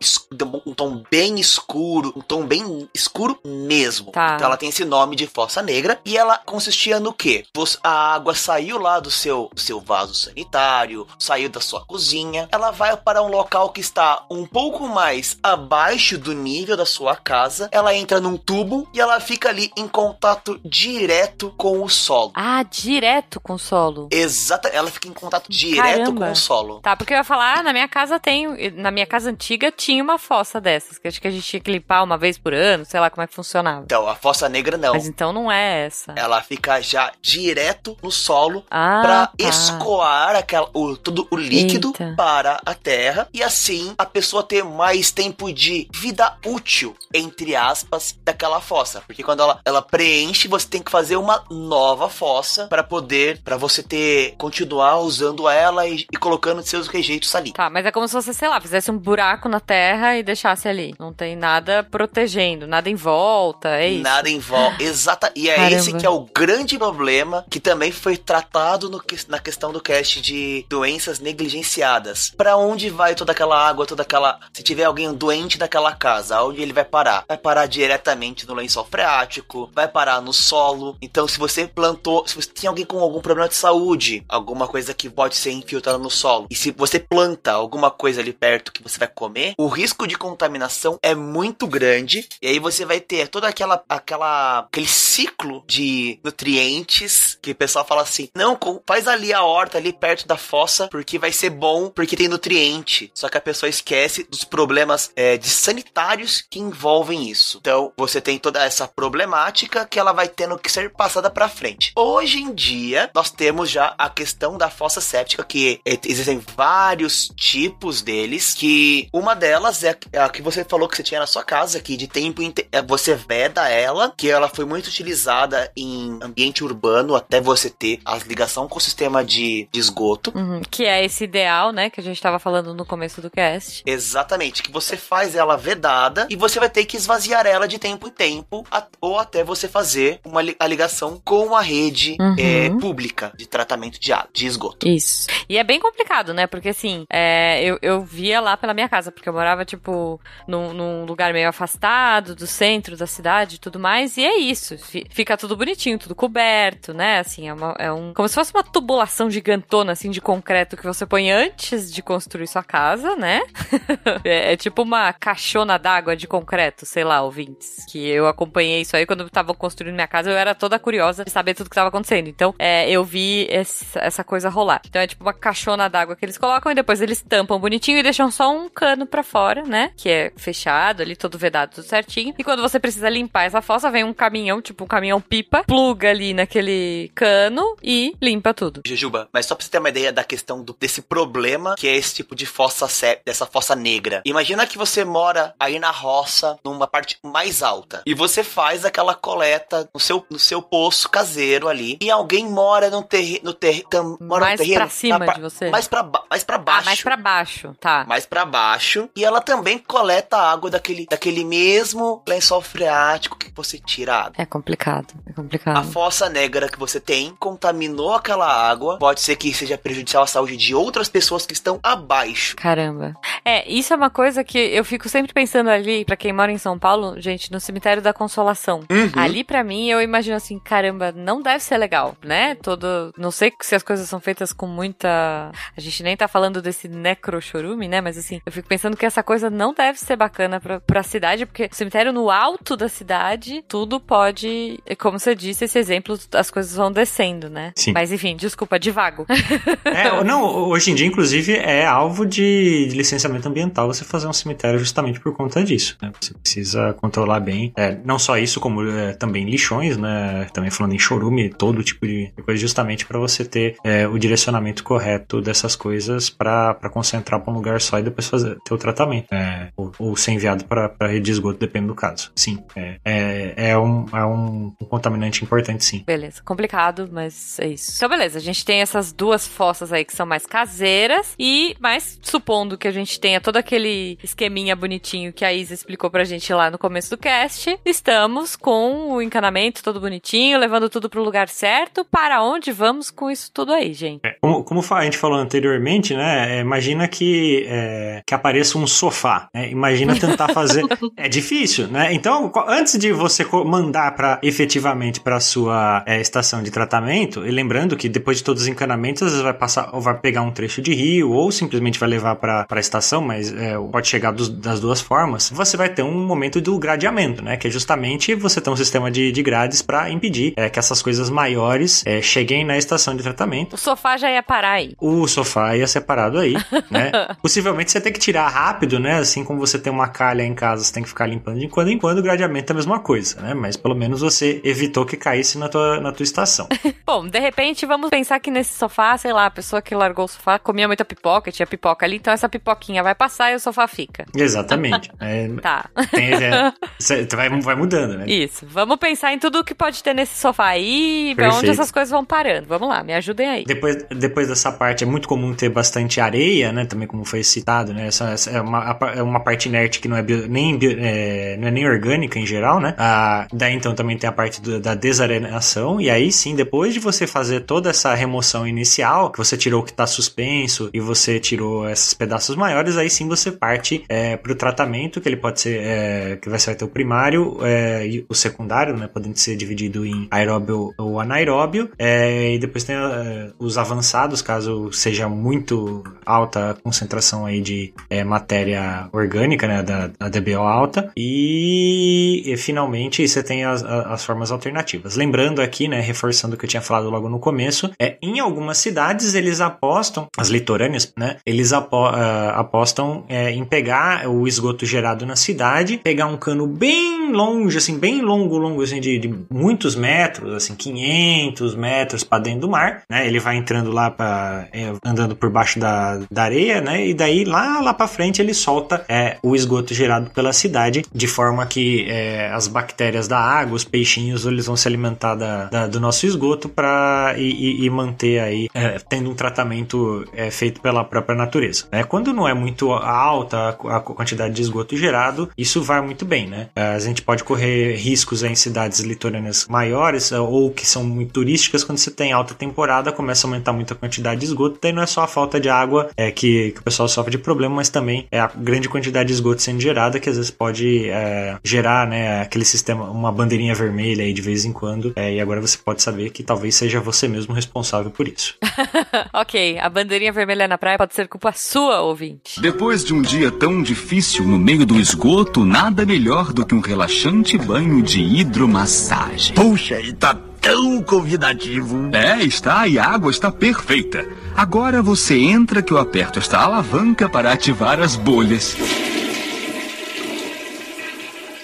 um tom bem escuro, um tom bem escuro mesmo. Tá. Então ela tem esse nome de fossa negra e ela consistia no quê? Você- A água saiu lá do seu, do seu vaso sanitário, saiu da sua cozinha, ela vai para um local que está um pouco mais abaixo do nível da sua casa, ela entra num tubo e ela fica ali em contato direto com o solo. Ah, direto com o solo. Exata, ela fica em contato direto Caramba. com o solo. Tá, porque eu ia falar, ah, na minha casa tem. Na minha casa antiga tinha uma fossa dessas, que acho que a gente tinha que limpar uma vez por ano, sei lá como é que funcionava. Então, a fossa negra não. Mas então não é essa. Ela fica já direto no solo Ah, pra tá. escoar aquela, o, todo o líquido Eita. para a terra e assim a pessoa ter mais tempo de vida útil, entre aspas, daquela fossa. Porque quando ela, ela preenche, você tem que fazer uma nova fossa para poder, para você ter, continuar usando ela e, e colocando seus rejeitos ali. Tá, mas é como se você, sei lá, fizesse um buraco na terra e deixasse ali. Não tem nada nada protegendo, nada em volta, é isso. Nada em volta. Exata. E é Caramba. esse que é o grande problema que também foi tratado no na questão do cast de doenças negligenciadas. Pra onde vai toda aquela água, toda aquela. Se tiver alguém doente naquela casa, aonde ele vai parar? Vai parar diretamente no lençol freático, vai parar no solo. Então, se você plantou, se você tem alguém com algum problema de saúde, alguma coisa que pode ser infiltrada no solo, e se você planta alguma coisa ali perto que você vai comer, o risco de contaminação é muito grande. E aí você vai ter toda aquela, aquela aquele ciclo de nutrientes que o pessoal fala assim: não, faz ali a horta ali perto da fossa porque vai ser bom porque tem nutriente. Só que a pessoa esquece dos problemas é, de sanitários que envolvem isso. Então você tem toda essa problemática que ela vai tendo que ser passada pra frente. Hoje em dia nós temos já a questão da fossa séptica que é, existem vários tipos deles que uma delas é a que você falou que você tinha na sua casa que de tempo em te- é, você veda ela que ela foi muito utilizada em ambiente urbano até você ter a ligação com o sistema de, de esgoto. Uhum, que é esse ideal, né, que a gente tava falando no começo do cast. Exatamente, que você faz ela vedada e você vai ter que esvaziar ela de tempo em tempo a- ou até você fazer uma li- a ligação com a rede Uhum. é, pública de tratamento de água, de esgoto. Isso. E é bem complicado, né? Porque assim, é, eu, eu via lá pela minha casa, porque eu morava, tipo, num, num lugar meio afastado do centro da cidade e tudo mais. E é isso. fi- Fica tudo bonitinho, tudo coberto, né? Assim, é, uma- é um. Como se fosse uma tubulação gigantona, assim, de concreto que você põe antes de construir sua casa, né? é, é tipo uma caixona d'água de concreto, sei lá, ouvintes. Que eu acompanhei isso aí quando eu tava construindo minha casa, eu era toda curiosa de saber tudo que tava acontecendo. Então, é, eu vi esse- essa coisa rolar. Então é tipo uma caixona d'água que eles colocam e depois eles tampam bonitinho e deixam só um cano pra fora, né? Que é fechado ali, todo vedado, tudo certinho. E quando você precisa limpar essa fossa, vem um caminhão, tipo um caminhão pipa, pluga ali naquele cano e limpa tudo. Jujuba, mas só pra você ter uma ideia da questão do- desse problema que é esse tipo de fossa dessa fossa negra. Imagina que você mora aí na roça, numa parte mais alta, e você faz aquela coleta no seu, no seu poço caseiro ali, e alguém mora no terreno, no terre, tam- mora Mais no terreno, pra cima par- de você. Mais pra, mais pra baixo. Ah, mais pra baixo, tá. mais pra baixo e ela também coleta a água daquele, daquele mesmo lençol freático que você tira a água. É complicado, é A complicado. fossa negra que você tem contaminou aquela água, pode ser que seja prejudicial à saúde de outras pessoas que estão abaixo. Caramba. É, isso é uma coisa que eu fico sempre pensando ali, pra quem mora em São Paulo, gente, no cemitério da Consolação. Uhum. Ali, pra mim, eu imagino assim, caramba, não deve ser legal, né? Todo. Não sei se as coisas são feitas com muita. A gente nem tá falando desse necrochorume, né? Mas assim, eu fico pensando que essa coisa não deve ser bacana pra, pra cidade, porque cemitério no alto da cidade, tudo pode. Como você disse, esse exemplo, as coisas vão descendo, né? Sim. Mas enfim, desculpa, divago. É, não, hoje em dia, inclusive, é alvo de, de licenciamento ambiental você fazer um cemitério justamente por conta disso. né? Você precisa controlar bem, é, não só isso, como é, também lixões, né? Também falando em chorume, todo tipo de coisa, justamente para você ter é, o direcionamento correto dessas coisas para concentrar para um lugar só e depois fazer ter o tratamento. É, ou, ou ser enviado para rede de esgoto, depende do caso. Sim, é, é, é, um, é um, um contaminante importante, sim. Beleza, complicado, mas é isso. Então, beleza, a gente tem essas duas fossas aí que são mais caseiras e, mas supondo que a gente tenha todo aquele esqueminha bonitinho que a Isa explicou pra gente lá no começo do cast, estamos com o encanamento todo bonitinho, levando tudo pro lugar certo. Para onde vamos com isso tudo aí, gente? É, Como, como a gente falou anteriormente, né? é, imagina que, é, que apareça um sofá. né, imagina tentar fazer. É difícil, né? Então, antes de você mandar para efetivamente para sua é, estação de tratamento, e lembrando que depois de todos os encanamentos, às vezes vai passar ou vai pegar um trecho de rio ou simplesmente vai levar para a estação, mas é, pode chegar dos- das duas formas. Você vai ter um momento do gradeamento, né? Que é justamente você ter um sistema de, de grades para impedir é, que essas coisas maiores cheguem na estação de tratamento O sofá já ia parar aí. o sofá ia separado aí, né? Possivelmente você tem que tirar rápido, né? Assim como você tem uma calha em casa, você tem que ficar limpando de quando em quando, o gradeamento é a mesma coisa, né? Mas pelo menos você evitou que caísse na tua, na tua estação. Bom, de repente vamos pensar que nesse sofá, sei lá, a pessoa que largou o sofá comia muita pipoca, tinha pipoca ali, então essa pipoquinha vai passar e o sofá fica. Exatamente. É, Tá. tem- é, vai, vai mudando, né? Isso. Vamos pensar em tudo que pode ter nesse sofá aí, pra onde essas coisas vão parando. Vamos lá, me ajudem aí. Depois, depois dessa parte, é muito comum ter bastante areia, né? Também como foi citado, né? Essa, essa é, uma, é uma parte inerte que não é, bio- nem, é, não é nem orgânica em geral, né? Ah, daí então também tem a parte do, da desarenação, e aí sim, depois de você fazer toda essa remoção inicial, que você tirou o que está suspenso e você tirou esses pedaços maiores, aí sim você parte é, para o tratamento, que ele pode ser, é, que vai ser o primário é, e o secundário, né? Podendo ser dividido em aeróbio ou anaeróbio, é, e depois tem é, os avançados, caso seja muito alta a concentração aí de matéria orgânica, né? Da, da Alta, e, e finalmente você tem as, as formas alternativas. Lembrando aqui, né? Reforçando o que eu tinha falado logo no começo, é em algumas cidades eles apostam, as litorâneas, né? Eles apo, uh, apostam é, em pegar o esgoto gerado na cidade, pegar um cano bem longe, assim, bem longo, longo, assim, de, de muitos metros, assim, 500 metros para dentro do mar, né? Ele vai entrando lá para é, andando por baixo da, da areia, né? E daí lá lá para frente ele solta é, o esgoto gerado pela cidade, de forma que é, as bactérias da água, os peixinhos, eles vão se alimentar da, da do nosso esgoto para e, e, manter aí é, tendo um tratamento é, feito pela própria natureza. Né? Quando não é muito alta a quantidade de esgoto gerado, isso vai muito bem, né? A gente pode correr riscos em cidades litorâneas maiores ou que são muito turísticas quando você tem alta temporada, começa a aumentar muito a quantidade de esgoto, daí não é só a falta de água é, que, que o pessoal sofre de problema, mas também é a grande quantidade de esgoto sendo gerada que às vezes pode é, gerar, né, aquele sistema, uma bandeirinha vermelha aí de vez em quando, é, e agora você pode saber que talvez seja você mesmo responsável por isso. ok, a bandeirinha vermelha na praia pode ser culpa sua, ouvinte. Depois de um dia tão difícil no meio do esgoto, nada melhor do que um relaxante banho de hidromassagem. Puxa, e tá tão convidativo. É, está e a água está perfeita. Agora você entra que eu aperto esta alavanca para ativar as bolhas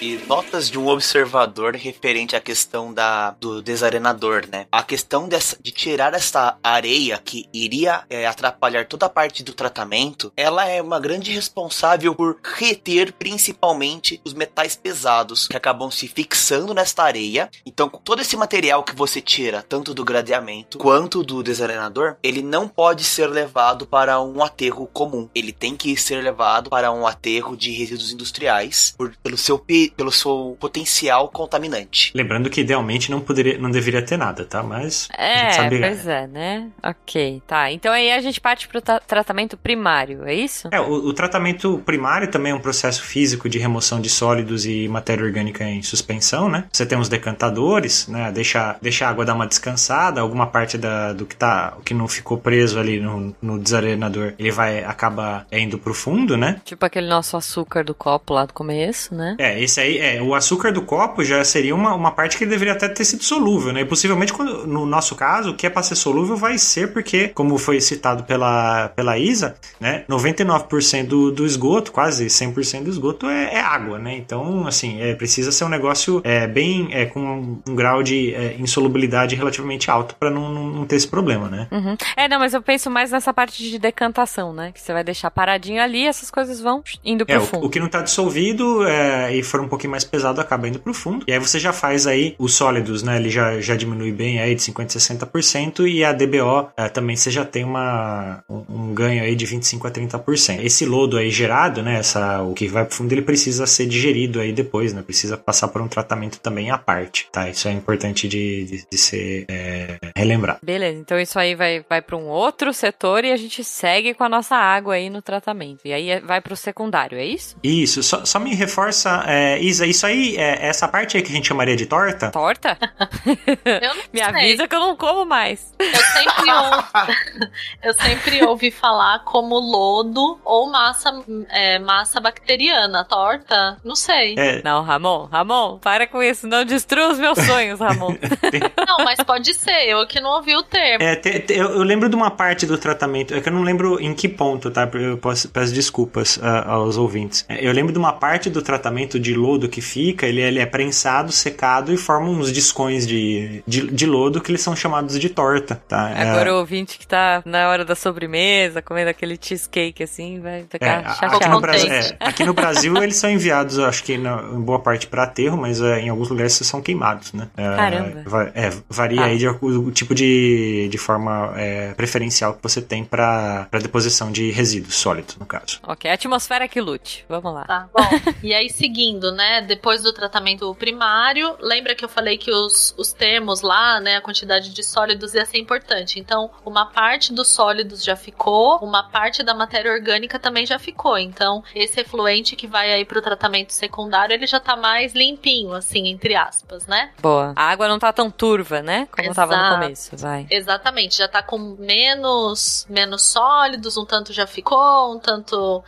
e notas de um observador referente à questão da, do desarenador, né? A questão dessa, de tirar essa areia que iria é, atrapalhar toda a parte do tratamento, ela é uma grande responsável por reter principalmente os metais pesados que acabam se fixando nesta areia. Então, todo esse material que você tira, tanto do gradeamento quanto do desarenador, ele não pode ser levado para um aterro comum. Ele tem que ser levado para um aterro de resíduos industriais por, pelo seu pelo seu potencial contaminante. Lembrando que idealmente não poderia, não deveria ter nada, tá? Mas é, sabe, pois é, né? Ok, tá. Então aí a gente parte pro tratamento primário, é isso? É, o, o, tratamento primário também é um processo físico de remoção de sólidos e matéria orgânica em suspensão, né? Você tem os decantadores, né? Deixa, deixa a água dar uma descansada, alguma parte da, do que tá, o que não ficou preso ali no, no desarenador, ele vai acaba indo pro fundo, né? Tipo aquele nosso açúcar do copo lá do começo, né? É, esse aí, é, o açúcar do copo já seria uma, uma parte que deveria até ter sido solúvel, né? E possivelmente, quando, no nosso caso, o que é para ser solúvel vai ser porque, como foi citado pela, pela Isa, né? 99% do, do esgoto, quase 100% do esgoto é, é, água, né? Então, assim, é, precisa ser um negócio é, bem é, com um, um grau de é, insolubilidade relativamente alto para não, não, não, ter esse problema, né? Uhum. É, não, mas eu penso mais nessa parte de decantação, né? Que você vai deixar paradinho ali essas coisas vão indo pro é, fundo. O, o que não tá dissolvido é, e for um pouquinho mais pesado acaba indo pro fundo. E aí você já faz aí os sólidos, né? Ele já, já diminui bem aí de 50% a 60% e a DBO é, também você já tem uma, um, um, ganho aí de 25% a 30%. Esse lodo aí gerado, né? Essa, o que vai pro fundo, ele precisa ser digerido aí depois, né? Precisa passar por um tratamento também à parte, tá? Isso é importante de, de, de ser é, relembrado. Beleza, então isso aí vai, vai para um outro setor e a gente segue com a nossa água aí no tratamento. E aí é, vai pro secundário, é isso? Isso, só, só me reforça, é, Isa, isso aí, é, essa parte aí que a gente chamaria de torta? Torta? eu não Me sei. avisa que eu não como mais. Eu sempre, ouvi, eu sempre ouvi falar como lodo ou massa, é, massa bacteriana. Torta? Não sei. É. Não, Ramon, Ramon, para com isso. Não destrua os meus sonhos, Ramon. não, mas pode ser. Eu que não ouvi o termo. É, te, te, eu, eu, lembro de uma parte do tratamento, é que eu não lembro em que ponto, tá? Eu posso, peço desculpas uh, aos ouvintes. É, eu lembro de uma parte do tratamento de lodo lodo que fica, ele, ele é prensado, secado e forma uns discões de, de, de lodo que eles são chamados de torta, tá? É- Agora o ouvinte que tá na hora da sobremesa, comendo aquele cheesecake assim, vai É, ficar a- chateado. aqui, no Brasil, é, aqui no Brasil eles são enviados, acho que na- em boa parte para aterro, mas é, em alguns lugares são queimados, né? É, Caramba. va- é, varia Ah. aí de, o tipo de, de forma é, preferencial que você tem para deposição de resíduos sólidos, no caso. Ok, atmosfera que lute. Vamos lá. Tá, bom. e aí, seguindo, né? Depois do tratamento primário, lembra que eu falei que os, os termos lá, né? A quantidade de sólidos ia ser importante. Então, uma parte dos sólidos já ficou, uma parte da matéria orgânica também já ficou. Então, esse efluente que vai aí pro tratamento secundário, ele já tá mais limpinho, assim, entre aspas, né? Boa. A água não tá tão turva, né? Como tava no Exato. começo. Vai. Exatamente, já tá com menos menos sólidos, um tanto já ficou, um tanto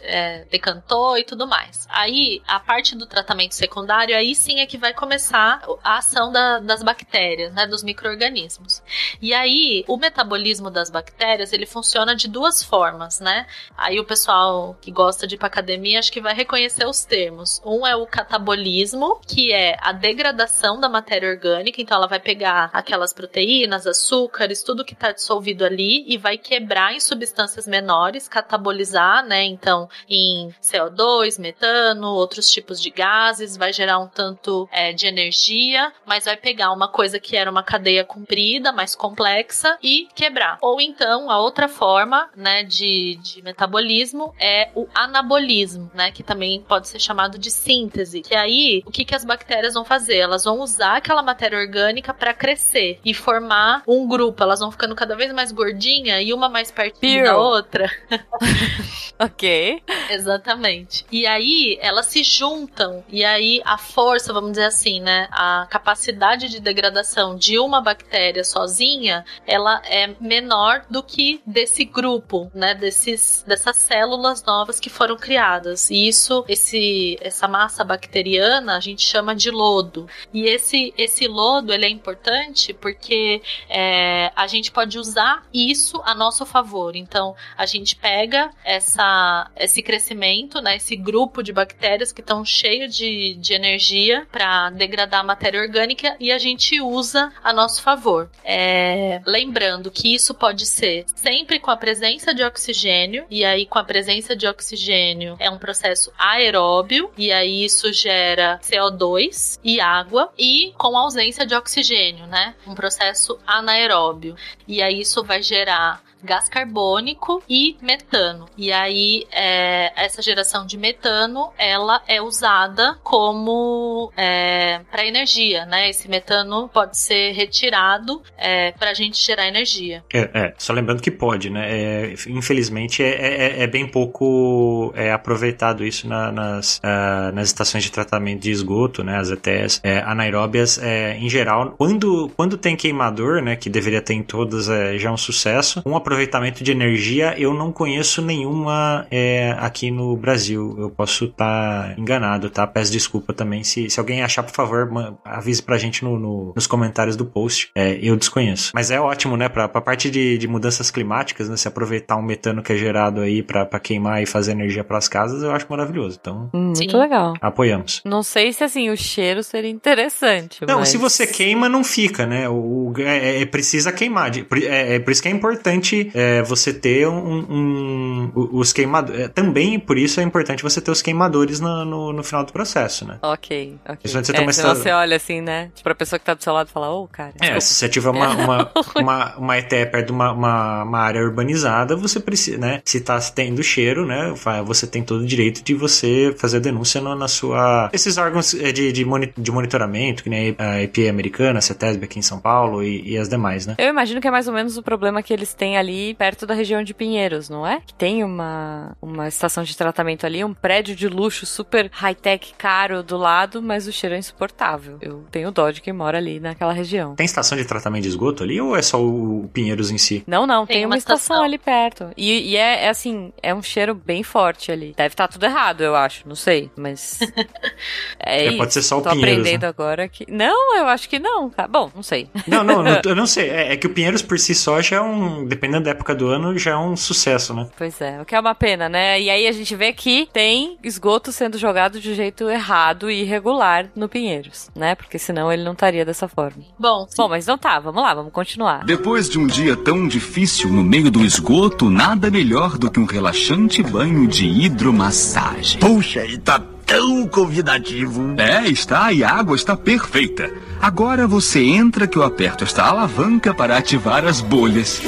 é, decantou e tudo mais. Aí, a parte do tratamento secundário, aí sim é que vai começar a ação da- das bactérias, né, dos micro-organismos. E aí, o metabolismo das bactérias, ele funciona de duas formas, né? Aí o pessoal que gosta de ir pra academia, acho que vai reconhecer os termos. Um é o catabolismo, que é a degradação da matéria orgânica, então ela vai pegar aquelas proteínas, açúcares, tudo que está dissolvido ali e vai quebrar em substâncias menores, catabolizar, né? Então, em CO2, metano, outros tipos de gases, vai gerar um tanto é, de energia, mas vai pegar uma coisa que era uma cadeia comprida, mais complexa e quebrar. Ou então, a outra forma, né, de, de metabolismo é o anabolismo, né, que também pode ser chamado de síntese. Que aí, o que, que as bactérias vão fazer? Elas vão usar aquela matéria orgânica para crescer e formar um grupo. Elas vão ficando cada vez mais gordinha e uma mais pertinho da outra. Ok. Exatamente. E aí elas se juntam e aí a força, vamos dizer assim, né, a capacidade de degradação de uma bactéria sozinha, ela é menor do que desse grupo, né, desses dessas células novas que foram criadas. E isso, esse essa massa bacteriana, a gente chama de lodo. E esse esse lodo, ele é importante porque é, a gente pode usar isso a nosso favor. Então, a gente pega essa, esse crescimento, né, esse grupo de bactérias que estão cheios de, de energia para degradar a matéria orgânica e a gente usa a nosso favor. É, lembrando que isso pode ser sempre com a presença de oxigênio, e aí com a presença de oxigênio é um processo aeróbio, e aí isso gera CO2 e água, e com ausência de oxigênio, né? Um processo anaeróbio. E aí isso vai gerar gás carbônico e metano. E aí, é, essa geração de metano, ela é usada como é, para energia, né? Esse metano pode ser retirado é, para a gente gerar energia. É, é, só lembrando que pode, né? É, infelizmente é, é- bem pouco aproveitado isso na- nas, ah, nas estações de tratamento de esgoto, né? As ETS anaeróbias, em geral, quando, quando tem queimador, né? Que deveria ter em todas, é, já um sucesso. Um aproveitamento de energia, eu não conheço nenhuma é, aqui no Brasil. Eu posso estar enganado, tá? Peço desculpa também. Se, se alguém achar, por favor, avise pra gente no, no- nos comentários do post. É, eu desconheço. Mas é ótimo, né? Pra, pra parte de, de mudanças climáticas, né? Se aproveitar um metano que é gerado aí pra, pra queimar e fazer energia pras casas, eu acho maravilhoso. Então, Hum. Muito legal. apoiamos. Não sei se assim o cheiro seria interessante. Não, mas... se você queima, não fica, né? O, o- é, é- precisa queimar. De- É, é por isso que é importante é, você ter um, um- os queimadores. também por isso é importante você ter os queimadores no, no, no final do processo, né? Ok, ok. Isso você é, você olha assim, né? Pra pessoa que tá do seu lado e fala, ô, cara. É, desculpa." se você tiver uma, uma, uma, uma ETE perto de uma, uma, uma área urbanizada, você precisa, né? Se tá tendo cheiro, né? Você tem todo o direito de você fazer a denúncia no- na sua. Esses órgãos eh, de, de, de monitoramento, que nem a EPA americana, a CETESB aqui em São Paulo e, e as demais, né? Eu imagino que é mais ou menos o problema que eles têm ali perto da região de Pinheiros, não é? Que tem uma, uma estação de tratamento ali, um prédio de luxo super high-tech caro do lado, mas o cheiro é insuportável. Eu tenho dó de quem mora ali naquela região. Tem estação de tratamento de esgoto ali ou é só o Pinheiros em si? Não, não, tem, Tem uma, uma estação, estação. ali perto. E, e é, é assim, é um cheiro bem forte ali. Deve estar tudo errado, eu acho. Não sei, mas. é, É, pode ser só o Tô Pinheiros, aprendendo né? agora que. Não, eu acho que não, cara. Bom, não sei. Não, não, não, eu não sei. É, é que o Pinheiros por si só já é um. Dependendo dependendo da época do ano, já é um sucesso, né? Pois é, o que é uma pena, né? E aí a gente vê que tem esgoto sendo jogado de jeito errado e irregular no Pinheiros, né? Porque senão ele não estaria dessa forma. Bom, Bom, mas não tá, vamos lá, vamos continuar. Depois de um dia tão difícil no meio do esgoto, nada melhor do que um relaxante banho de hidromassagem. Puxa, e tá tão convidativo. É, está e a água está perfeita. Agora você entra que eu aperto esta alavanca para ativar as bolhas.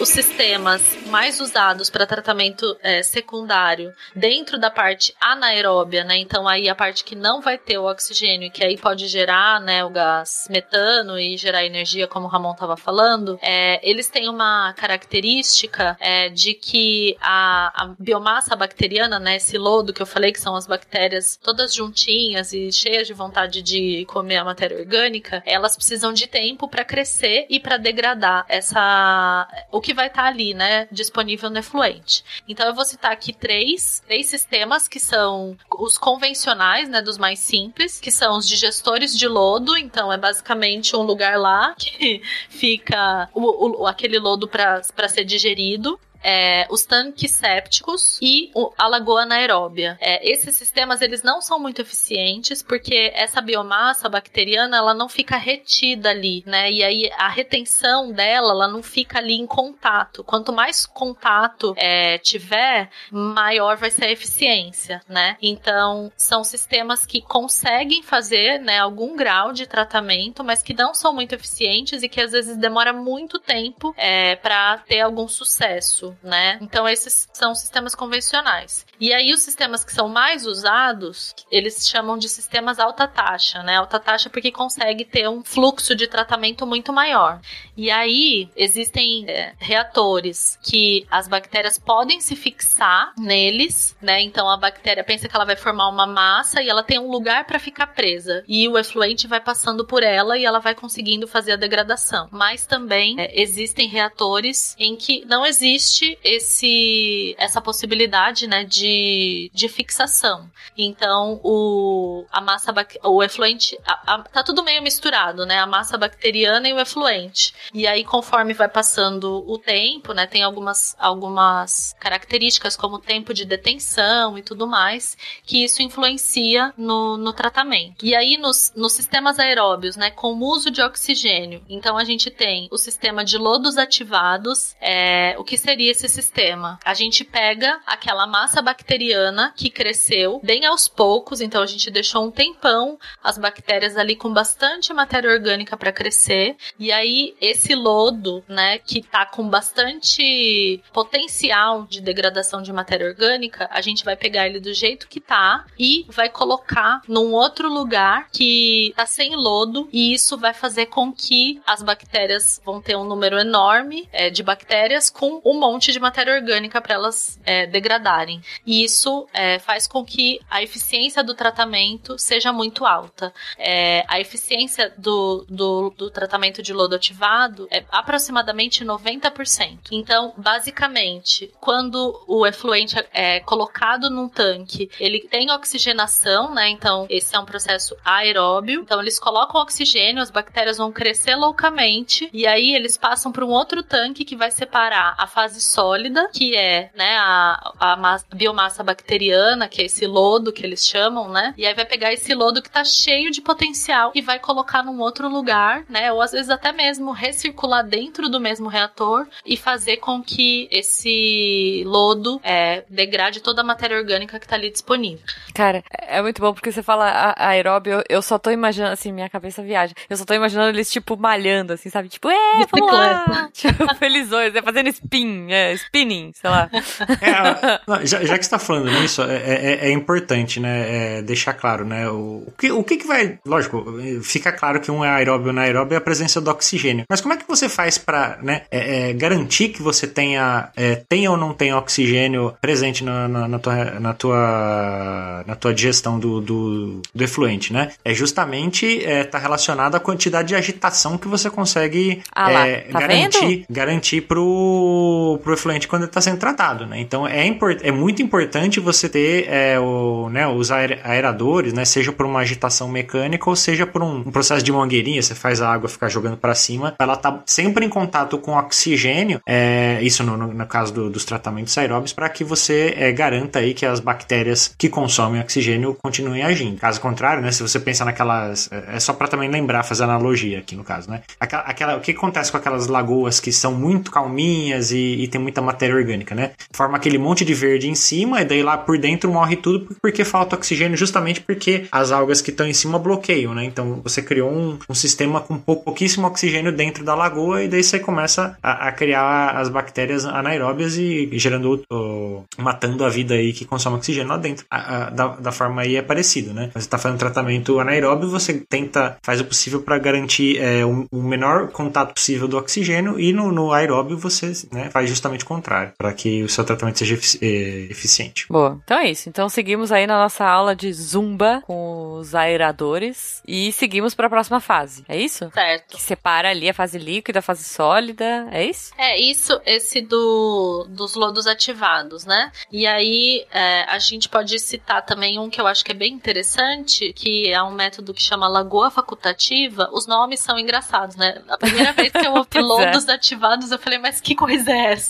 Os sistemas mais usados para tratamento é, secundário dentro da parte anaeróbia, né? Então aí a parte que não vai ter o oxigênio, que aí pode gerar, né, o gás metano e gerar energia, como o Ramon estava falando, é, eles têm uma característica é, de que a, a biomassa bacteriana, né, esse lodo que eu falei que são as bactérias todas juntinhas e cheias de vontade de comer a matéria orgânica, elas precisam de tempo para crescer e para degradar essa o que vai estar ali, né, disponível no efluente. Então eu vou citar aqui três, três sistemas que são os convencionais, né, dos mais simples, que são os digestores de lodo, então é basicamente um lugar lá que fica o, o- aquele lodo para ser digerido. É, os tanques sépticos e o- a lagoa anaeróbia. É, esses sistemas eles não são muito eficientes porque essa biomassa bacteriana ela não fica retida ali, né? E aí a retenção dela ela não fica ali em contato. Quanto mais contato é, tiver, maior vai ser a eficiência, né? Então são sistemas que conseguem fazer, né, algum grau de tratamento, mas que não são muito eficientes e que às vezes demora muito tempo é, para ter algum sucesso, né? Então esses são sistemas convencionais. E aí os sistemas que são mais usados, eles chamam de sistemas alta taxa, né? Alta taxa porque consegue ter um fluxo de tratamento muito maior. E aí existem é, reatores que as bactérias podem se fixar neles, né? Então a bactéria pensa que ela vai formar uma massa e ela tem um lugar para ficar presa. E o efluente vai passando por ela e ela vai conseguindo fazer a degradação. Mas também é, existem reatores em que não existe esse essa possibilidade, né, de, de fixação. Então o a massa o efluente a- a- tá tudo meio misturado, né? A massa bacteriana e o efluente. E aí conforme vai passando o tempo, né, tem algumas algumas características como tempo de detenção e tudo mais, que isso influencia no, no tratamento. E aí nos, nos sistemas aeróbios, né, com o uso de oxigênio, então a gente tem o sistema de lodos ativados. É, o que seria esse sistema? A gente pega aquela massa bacteriana que cresceu bem aos poucos, então a gente deixou um tempão as bactérias ali com bastante matéria orgânica para crescer. E aí esse lodo, né, que tá com bastante potencial de degradação de matéria orgânica, a gente vai pegar ele do jeito que tá e vai colocar num outro lugar que tá sem lodo e isso vai fazer com que as bactérias vão ter um número enorme é, de bactérias com um monte de matéria orgânica para elas é, degradarem. E isso é, faz com que a eficiência do tratamento seja muito alta. É, a eficiência do, do, do tratamento de lodo ativado é aproximadamente 90%. Então, basicamente, quando o efluente é colocado num tanque, ele tem oxigenação, né? Então, esse é um processo aeróbio. Então, eles colocam oxigênio, as bactérias vão crescer loucamente, e aí eles passam para um outro tanque que vai separar a fase sólida, que é né, a, a massa- biomassa bacteriana, que é esse lodo que eles chamam, né? E aí vai pegar esse lodo que tá cheio de potencial e vai colocar num outro lugar, né? Ou às vezes até mesmo recircular dentro do mesmo reator e fazer com que esse lodo é, degrade toda a matéria orgânica que tá ali disponível. Cara, é muito bom porque você fala aeróbio, eu, eu só tô imaginando, assim, minha cabeça viaja. Eu só tô imaginando eles, tipo, malhando, assim, sabe? Tipo, é, vamos lá! Tipo, felizões, né? Fazendo spin, é, spinning, sei lá. É, não, já, já que você tá falando nisso, é, é- é importante, né, é, deixar claro, né, o, o que, o que que vai, lógico, fica claro que um é aeróbio ou anaeróbio é a presença do oxigênio, mas como é que você faz pra, né, é, é, garantir que você tenha, é, tenha ou não tenha oxigênio presente na, na, na tua, na tua, na tua digestão do, do, do efluente, né? É justamente, é, tá relacionado à quantidade de agitação que você consegue Ah lá, é, tá garantir, vendo? garantir pro, pro efluente quando ele está sendo tratado, né? Então é, import, é muito importante você ter é, o, né, os aer, aeradores, né? Seja por uma agitação mecânica ou seja por um, um processo de mangueirinha, você faz a água ficar jogando para cima, ela tá sempre em contato com oxigênio, é, isso no, no, no caso do, dos tratamentos aeróbicos, para que você é, garanta aí que as bactérias que consomem oxigênio continuem agindo. Caso contrário, né? Se você pensar naquelas. É, é só para também lembrar, fazer analogia aqui no caso, né? Aquela, aquela, o que acontece com aquelas lagoas que são muito calminhas e, e tem muita matéria orgânica, né? Forma aquele monte de verde em cima e daí lá por dentro morre tudo porque falta oxigênio, justamente porque as algas que estão em cima bloqueiam, né? Então você criou um, um sistema com pouquíssimo oxigênio dentro da lagoa e daí você começa a, a criar as bactérias anaeróbias e gerando, o, matando a vida aí que consome oxigênio lá dentro. A, a, da, da forma aí é parecido, né? Você está fazendo tratamento anaeróbio, você tenta, faz o possível para garantir é, o, o, menor contato possível do oxigênio e no, no aeróbio você né, faz justamente o contrário, para que o seu tratamento seja efici é, eficiente. Boa. Então é isso. Então seguimos aí na nossa aula de zumba com os aeradores e seguimos para a próxima fase. É isso? Certo. Que separa ali a fase líquida, a fase sólida. É isso? É isso, esse do, dos lodos ativados, né? E aí é, a gente pode citar também um que eu acho que é bem interessante, que é um método que chama Lagoa Facultativa. Os nomes são engraçados, né? A primeira vez que eu ouvi lodos ativados, eu falei, mas que coisa é essa?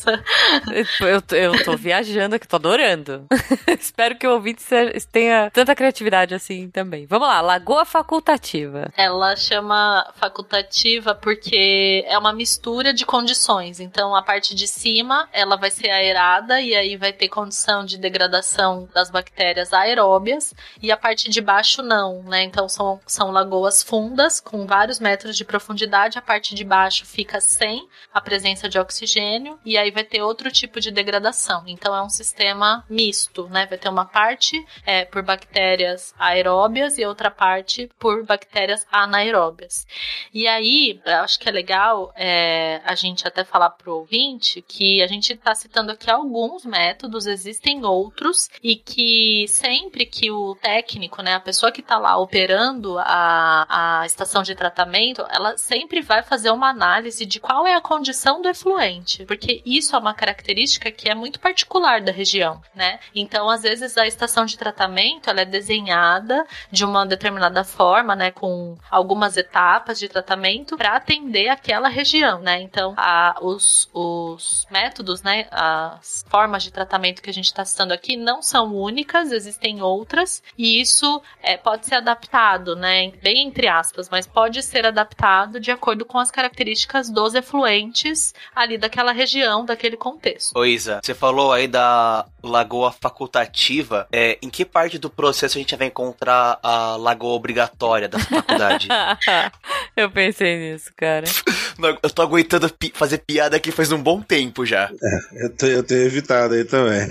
Eu, eu tô viajando aqui, tô adorando. Espero que o ouvinte tenha tanta criatividade assim também. Vamos lá, Lagoa Facultativa. Ela chama facultativa porque é uma mistura de condições. Então, a parte de cima, ela vai ser aerada e aí vai ter condição de degradação das bactérias aeróbias e a parte de baixo não, né? Então, são, são lagoas fundas com vários metros de profundidade. A parte de baixo fica sem a presença de oxigênio e aí vai ter outro tipo de degradação. Então, é um sistema misto, né? Vai ter uma parte é, por bactérias aeróbias e outra parte por bactérias anaeróbias. E aí, acho que é legal é, a gente até falar pro ouvinte que a gente está citando aqui alguns métodos, existem outros, e que sempre que o técnico, né, a pessoa que está lá operando a, a estação de tratamento, ela sempre vai fazer uma análise de qual é a condição do efluente, porque isso é uma característica que é muito particular da região, né? Então, às vezes, a estação de tratamento ela é desenhada de uma determinada forma, né, com algumas etapas de tratamento para atender aquela região, né? Então, a, os, os métodos, né, as formas de tratamento que a gente está citando aqui não são únicas, existem outras e isso é, pode ser adaptado, né, bem entre aspas, mas pode ser adaptado de acordo com as características dos efluentes ali daquela região, daquele contexto. Ô Isa, você falou aí da lagoa facultativa, é, em que parte do processo a gente vai encontrar a lagoa obrigatória da faculdade? Eu pensei nisso, cara. Eu tô aguentando pi fazer piada aqui faz um bom tempo já. É, eu, tô, eu tenho evitado aí também.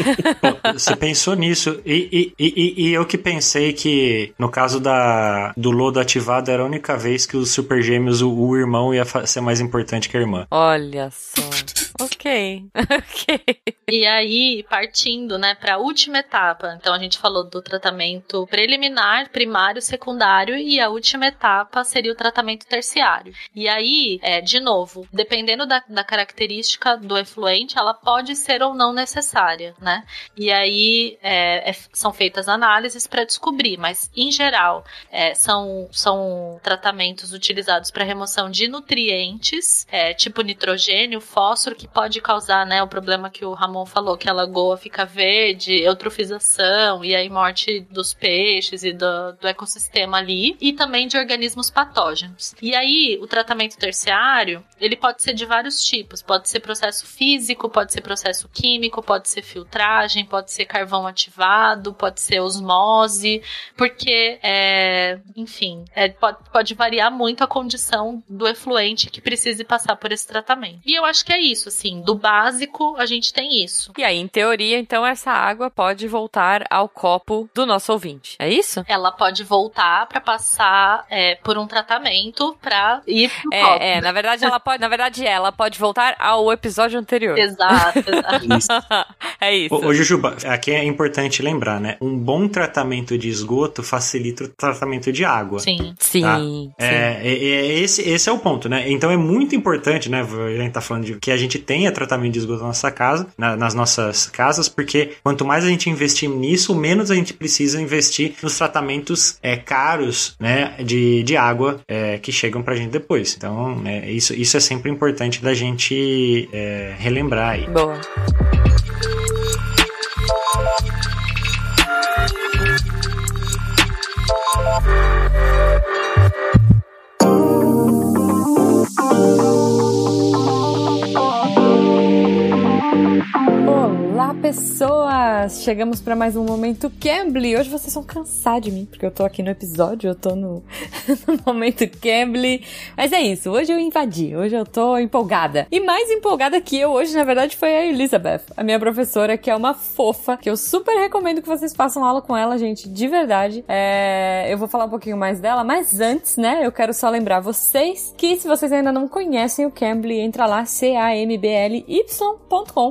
Você pensou nisso, e, e, e, e, eu que pensei que no caso da, do lodo ativado era a única vez que os super gêmeos, o, o irmão ia ser mais importante que a irmã. Olha só. Ok. ok. E aí, partindo, né, para a última etapa. Então a gente falou do tratamento preliminar, primário, secundário e a última etapa seria o tratamento terciário. E aí, é, de novo, dependendo da, da característica do efluente, ela pode ser ou não necessária, né? E aí é, é, são feitas análises para descobrir, mas em geral é, são, são tratamentos utilizados para remoção de nutrientes, é, tipo nitrogênio, fósforo, que pode causar, né, o problema que o Ramon falou, que a lagoa fica verde, eutrofização e aí morte dos peixes e do, do ecossistema ali, e também de organismos patógenos. E aí, o tratamento terciário, ele pode ser de vários tipos, pode ser processo físico, pode ser processo químico, pode ser filtragem, pode ser carvão ativado, pode ser osmose, porque, é, enfim, é, pode, pode variar muito a condição do efluente que precise passar por esse tratamento. E eu acho que é isso, assim, do básico a gente tem isso. E aí, em teoria, então, essa água pode voltar ao copo do nosso ouvinte, é isso? Ela pode voltar para passar é, por um tratamento para ir pro é, copo. É, na verdade, ela pode, na verdade, ela pode voltar ao episódio anterior. Exato, exato. Isso. é isso. Ô, ô, Jujuba, aqui é importante lembrar, né? Um bom tratamento de esgoto facilita o tratamento de água. Sim. Sim. Tá? sim. É, é, é, esse, esse é o ponto, né? Então é muito importante, né? A gente tá falando de que a gente tenha tratamento de esgoto na nossa casa, na, nas nossas casas, porque quanto mais a gente investir nisso, menos a gente precisa investir nos tratamentos é, caros, né, de, de água é, que chegam pra gente depois. Então, é, isso, isso é sempre importante da gente é, relembrar aí. Boa. Pessoas! Chegamos para mais um momento Cambly. Hoje vocês vão cansar de mim, porque eu tô aqui no episódio, eu tô no, no momento Cambly. Mas é isso, hoje eu invadi, hoje eu tô empolgada. E mais empolgada que eu hoje, na verdade, foi a Elizabeth, a minha professora, que é uma fofa, que eu super recomendo que vocês façam aula com ela, gente, de verdade. É, eu vou falar um pouquinho mais dela, mas antes, né, eu quero só lembrar vocês que se vocês ainda não conhecem o Cambly, entra lá, c-a-m-b-l-y.com,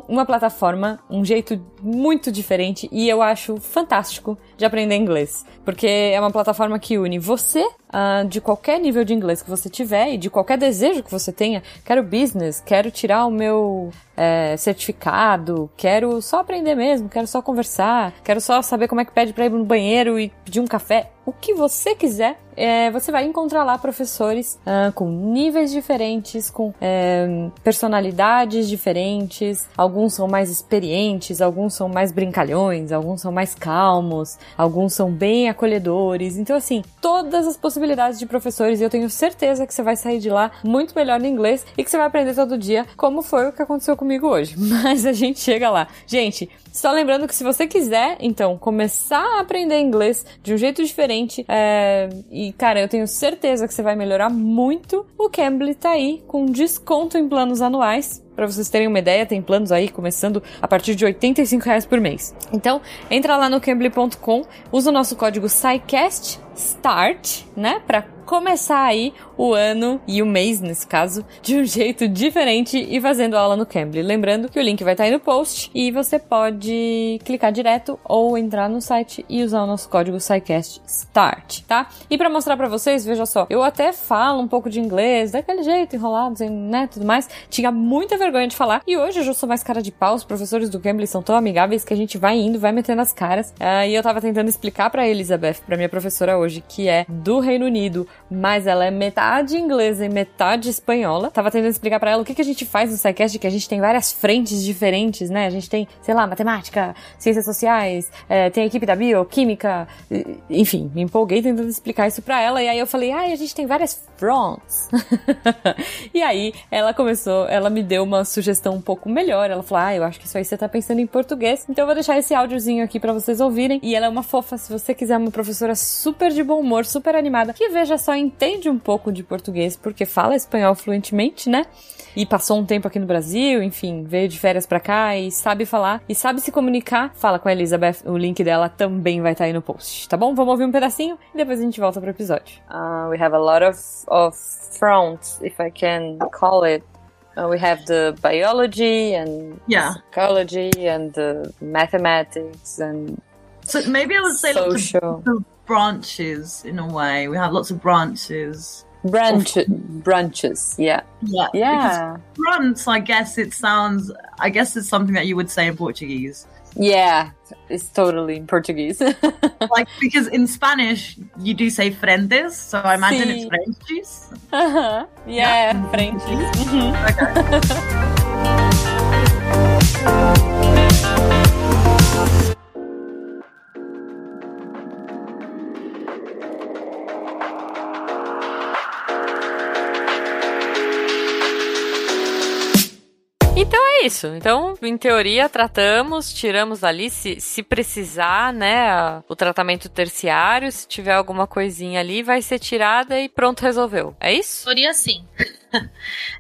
uma plataforma, um jeito muito diferente e eu acho fantástico de aprender inglês. Porque é uma plataforma que une você, uh, de qualquer nível de inglês que você tiver e de qualquer desejo que você tenha. Quero business, quero tirar o meu é, certificado, quero só aprender mesmo, quero só conversar, quero só saber como é que pede pra ir no banheiro e pedir um café. O que você quiser, é, você vai encontrar lá professores uh, com níveis diferentes, com é, personalidades diferentes. Alguns são mais experientes, alguns são mais brincalhões, alguns são mais calmos, alguns são bem acolhedores. Então, assim, todas as possibilidades de professores e eu tenho certeza que você vai sair de lá muito melhor no inglês e que você vai aprender todo dia, como foi o que aconteceu comigo hoje. Mas a gente chega lá. Gente, só lembrando que se você quiser, então, começar a aprender inglês de um jeito diferente, é... e cara, eu tenho certeza que você vai melhorar muito, o Cambly tá aí com desconto em planos anuais. Para vocês terem uma ideia, tem planos aí começando a partir de 85 reais por mês. Então, entra lá no cambly.com, usa o nosso código SciCast START, né, para começar aí o ano e o mês, nesse caso, de um jeito diferente e fazendo aula no Cambly. Lembrando que o link vai estar aí no post e você pode clicar direto ou entrar no site e usar o nosso código SciCast START, tá? E para mostrar para vocês, veja só, eu até falo um pouco de inglês, daquele jeito, enrolado, né, tudo mais. Tinha muita vergonha de falar e hoje eu já sou mais cara de pau. Os professores do Cambly são tão amigáveis que a gente vai indo, vai metendo as caras. Uh, e eu tava tentando explicar para Elizabeth, para minha professora hoje, que é do Reino Unido, mas ela é metade inglesa e metade espanhola. Tava tentando explicar para ela o que, que a gente faz no SciCast, que a gente tem várias frentes diferentes, né? A gente tem, sei lá, matemática, ciências sociais, é, tem a equipe da bioquímica, enfim, me empolguei tentando explicar isso pra ela, e aí eu falei, ai, ah, a gente tem várias fronts. e aí ela começou, ela me deu uma sugestão um pouco melhor, ela falou, ah, eu acho que isso aí você tá pensando em português, então eu vou deixar esse áudiozinho aqui para vocês ouvirem, e ela é uma fofa, se você quiser uma professora super de bom humor, super animada, que veja só, entende um pouco de português, porque fala espanhol fluentemente, né? E passou um tempo aqui no Brasil, enfim, veio de férias pra cá e sabe falar e sabe se comunicar, fala com a Elizabeth. O link dela também vai estar tá aí no post, tá bom? Vamos ouvir um pedacinho e depois a gente volta pro episódio. Uh, we have a lot of, of fronts, if I can call it. Uh, we have the biology and yeah. psychology and the mathematics and so maybe I would say social. lots of branches in a way. We have lots of branches. Branch, branches, yeah. Yeah. Yeah. I guess it sounds, I guess it's something that you would say in Portuguese. Yeah, it's totally in Portuguese. like, because in Spanish, you do say frentes, so I imagine Sí. it's frentes. Uh-huh. Yeah. Mhm. Okay. isso. Então, em teoria, tratamos, tiramos ali, se, se precisar, né, o tratamento terciário, se tiver alguma coisinha ali, vai ser tirada e pronto, resolveu. É isso? Teoria sim.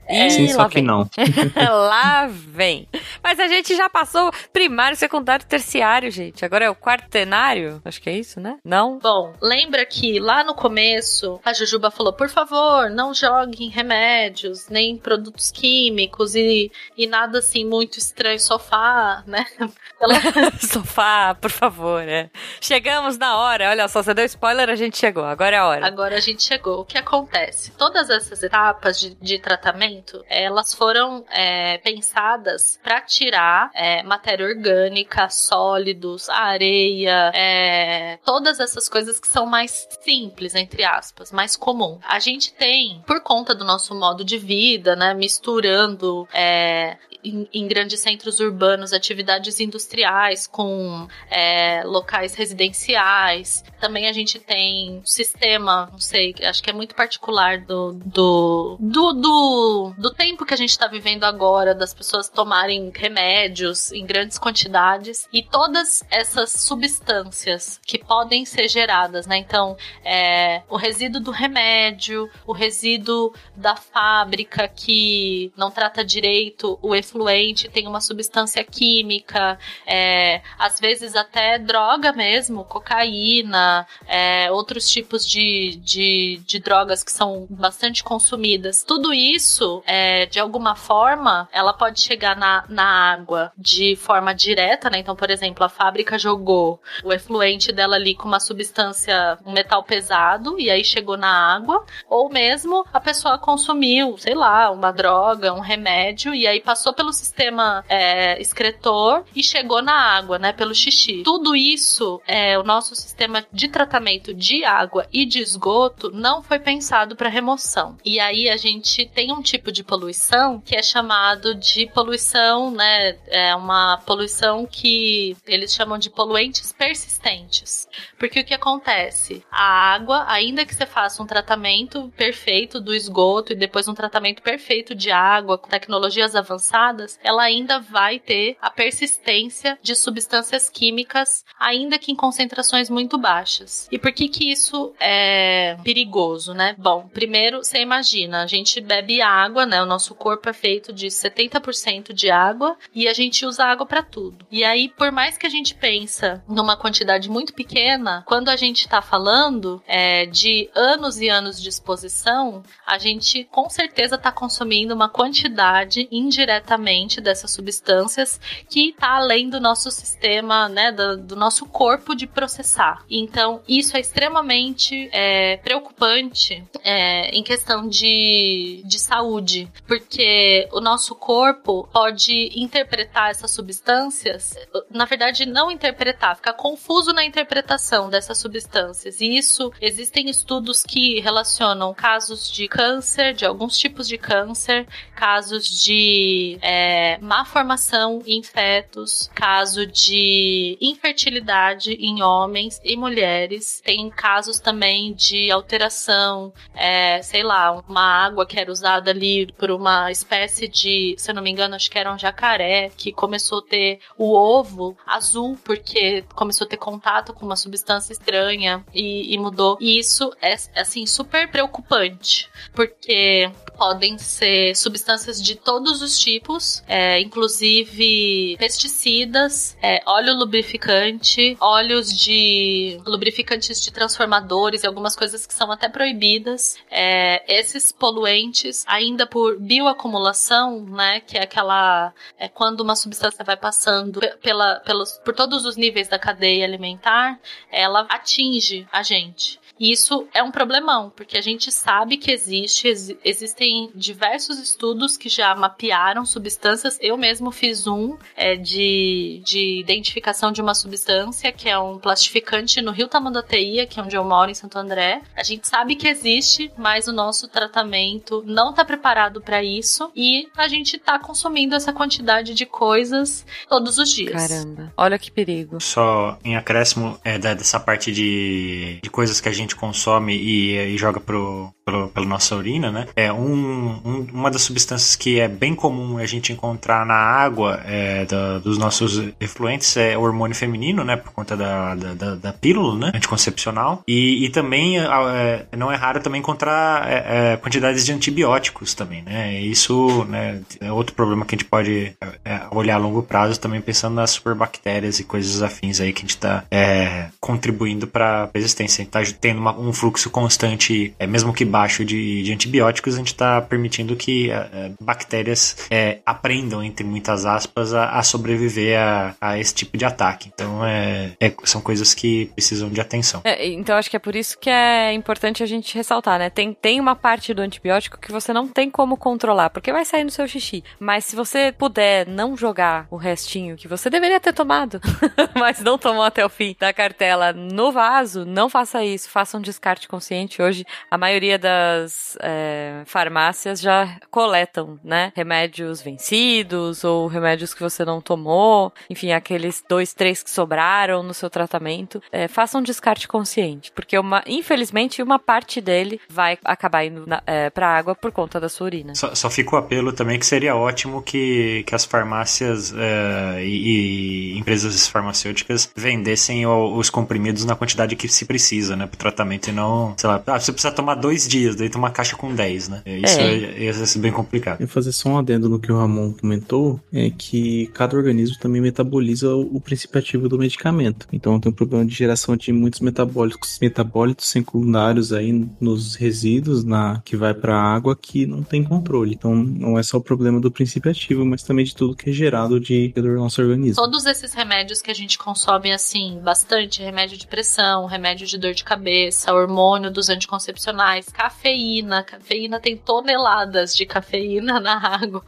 E Sim, só que vem. não. lá vem. Mas a gente já passou primário, secundário, terciário, gente. Agora é o quartenário? Acho que é isso, né? Não? Bom, lembra que lá no começo a Jujuba falou: por favor, não joguem remédios, nem produtos químicos e, e nada assim muito estranho, sofá, né? Ela- Sofá, por favor, é. Chegamos na hora. Olha só, você deu spoiler, a gente chegou. Agora é a hora. Agora a gente chegou. O que acontece? Todas essas etapas de de tratamento, elas foram é, pensadas para tirar é, matéria orgânica, sólidos, areia, é, todas essas coisas que são mais simples, entre aspas, mais comum. A gente tem, por conta do nosso modo de vida, né, misturando é, em, em, grandes centros urbanos atividades industriais com é, locais residenciais. Também a gente tem sistema, não sei, acho que é muito particular do, do, do, do, do tempo que a gente está vivendo agora, das pessoas tomarem remédios em grandes quantidades e todas essas substâncias que podem ser geradas, né? Então, é, o resíduo do remédio, o resíduo da fábrica que não trata direito o efluente, tem uma substância química, é, às vezes até droga mesmo, cocaína, é, outros tipos de, de, de, drogas que são bastante consumidas. Tudo isso, é, de alguma forma, ela pode chegar na, na água de forma direta, né? Então, por exemplo, a fábrica jogou o efluente dela ali com uma substância, um metal pesado, e aí chegou na água, ou mesmo a pessoa consumiu, sei lá, uma droga, um remédio, e aí passou pelo sistema é, excretor e chegou na água, né? Pelo xixi. Tudo isso, é, o nosso sistema de tratamento de água e de esgoto não foi pensado para remoção. E aí a gente tem um tipo de poluição que é chamado de poluição, né? É uma poluição que eles chamam de poluentes persistentes. Porque o que acontece? A água, ainda que você faça um tratamento perfeito do esgoto e depois um tratamento perfeito de água com tecnologias avançadas, ela ainda vai ter a persistência de substâncias químicas, ainda que em concentrações muito baixas. E por que que isso é perigoso, né? Bom, primeiro, você imagina, a gente bebe água, né? O nosso corpo é feito de 70% de água e a gente usa água para tudo. E aí, por mais que a gente pensa numa quantidade muito pequena, quando a gente está falando é, de anos e anos de exposição, a gente com certeza está consumindo uma quantidade indiretamente dessas substâncias que está além do nosso sistema, né, do, do, nosso corpo de processar. Então, isso é extremamente é, preocupante é, em questão de, de saúde, porque o nosso corpo pode interpretar essas substâncias, na verdade, não interpretar, ficar confuso na interpretação dessas substâncias. E isso, existem estudos que relacionam casos de câncer, de alguns tipos de câncer, casos de é, má formação em fetos, caso de infertilidade em homens e mulheres. Tem casos também de alteração, é, sei lá, uma água que era usada ali por uma espécie de, se eu não me engano, acho que era um jacaré, que começou a ter o ovo azul porque começou a ter contato com uma substância estranha e, e mudou. E isso é, assim, super preocupante, porque podem ser substâncias de todos os tipos, é, inclusive pesticidas, é, óleo lubrificante, óleos de lubrificantes de transformadores e algumas coisas que são até proibidas. É, esses poluentes, ainda por bioacumulação, né, que é aquela é quando uma substância vai passando pela, pelos, por todos os níveis da cadeia alimentar, ela atinge a gente. E isso é um problemão, porque a gente sabe que existe, ex existem diversos estudos que já mapearam substâncias. Eu mesmo fiz um é, de, de identificação de uma substância, que é um plastificante no Rio Tamanduateia, que é onde eu moro, em Santo André. A gente sabe que existe, mas o nosso tratamento não está preparado para isso e a gente está consumindo essa quantidade de coisas todos os dias. Caramba, olha que perigo. Só em acréscimo é, dessa parte de, de coisas que a gente gente consome e, e joga pro, pro, pela nossa urina, né? É um, um, uma das substâncias que é bem comum a gente encontrar na água é, da, dos nossos efluentes é o hormônio feminino, né? Por conta da, da, da, pílula, né? Anticoncepcional. E, e também é, não é raro também encontrar é, é, quantidades de antibióticos também, né? Isso né, é outro problema que a gente pode é, olhar a longo prazo também pensando nas superbactérias e coisas afins aí que a gente está contribuindo para a resistência. A gente está tendo uma, um fluxo constante, é, mesmo que baixo de, de antibióticos, a gente está permitindo que uh, bactérias é, aprendam, entre muitas aspas, a, a sobreviver a, a, esse tipo de ataque. Então, é, é, são coisas que precisam de atenção. É, então, acho que é por isso que é importante a gente ressaltar, né? Tem, tem uma parte do antibiótico que você não tem como controlar, porque vai sair no seu xixi. Mas se você puder não jogar o restinho que você deveria ter tomado, mas não tomou até o fim da cartela no vaso, não faça isso. Faça um descarte consciente. Hoje, a maioria das é, farmácias já coletam, né? Remédios vencidos ou remédios que você não tomou. Enfim, aqueles dois, três que sobraram no seu tratamento. É, faça um descarte consciente, porque uma, infelizmente uma parte dele vai acabar indo na, é, pra água por conta da sua urina. Só, só fica o apelo também que seria ótimo que, que as farmácias é, e, e, empresas farmacêuticas vendessem os comprimidos na quantidade que se precisa, né? Pro tratamento e não, sei lá, ah, você precisa tomar dois dias, daí uma caixa com 10, né? Isso é. ia ser bem complicado. Eu fazer só um adendo no que o Ramon comentou, é que cada organismo também metaboliza o, o princípio ativo do medicamento. Então tem um problema de geração de muitos metabólicos, metabólitos secundários aí nos resíduos na que vai para a água que não tem controle. Então não é só o problema do princípio ativo, mas também de tudo que é gerado de do nosso organismo. Todos esses remédios que a gente consome assim, bastante, remédio de pressão, remédio de dor de cabeça, hormônio dos anticoncepcionais, cafeína, cafeína tem toneladas de cafeína na água.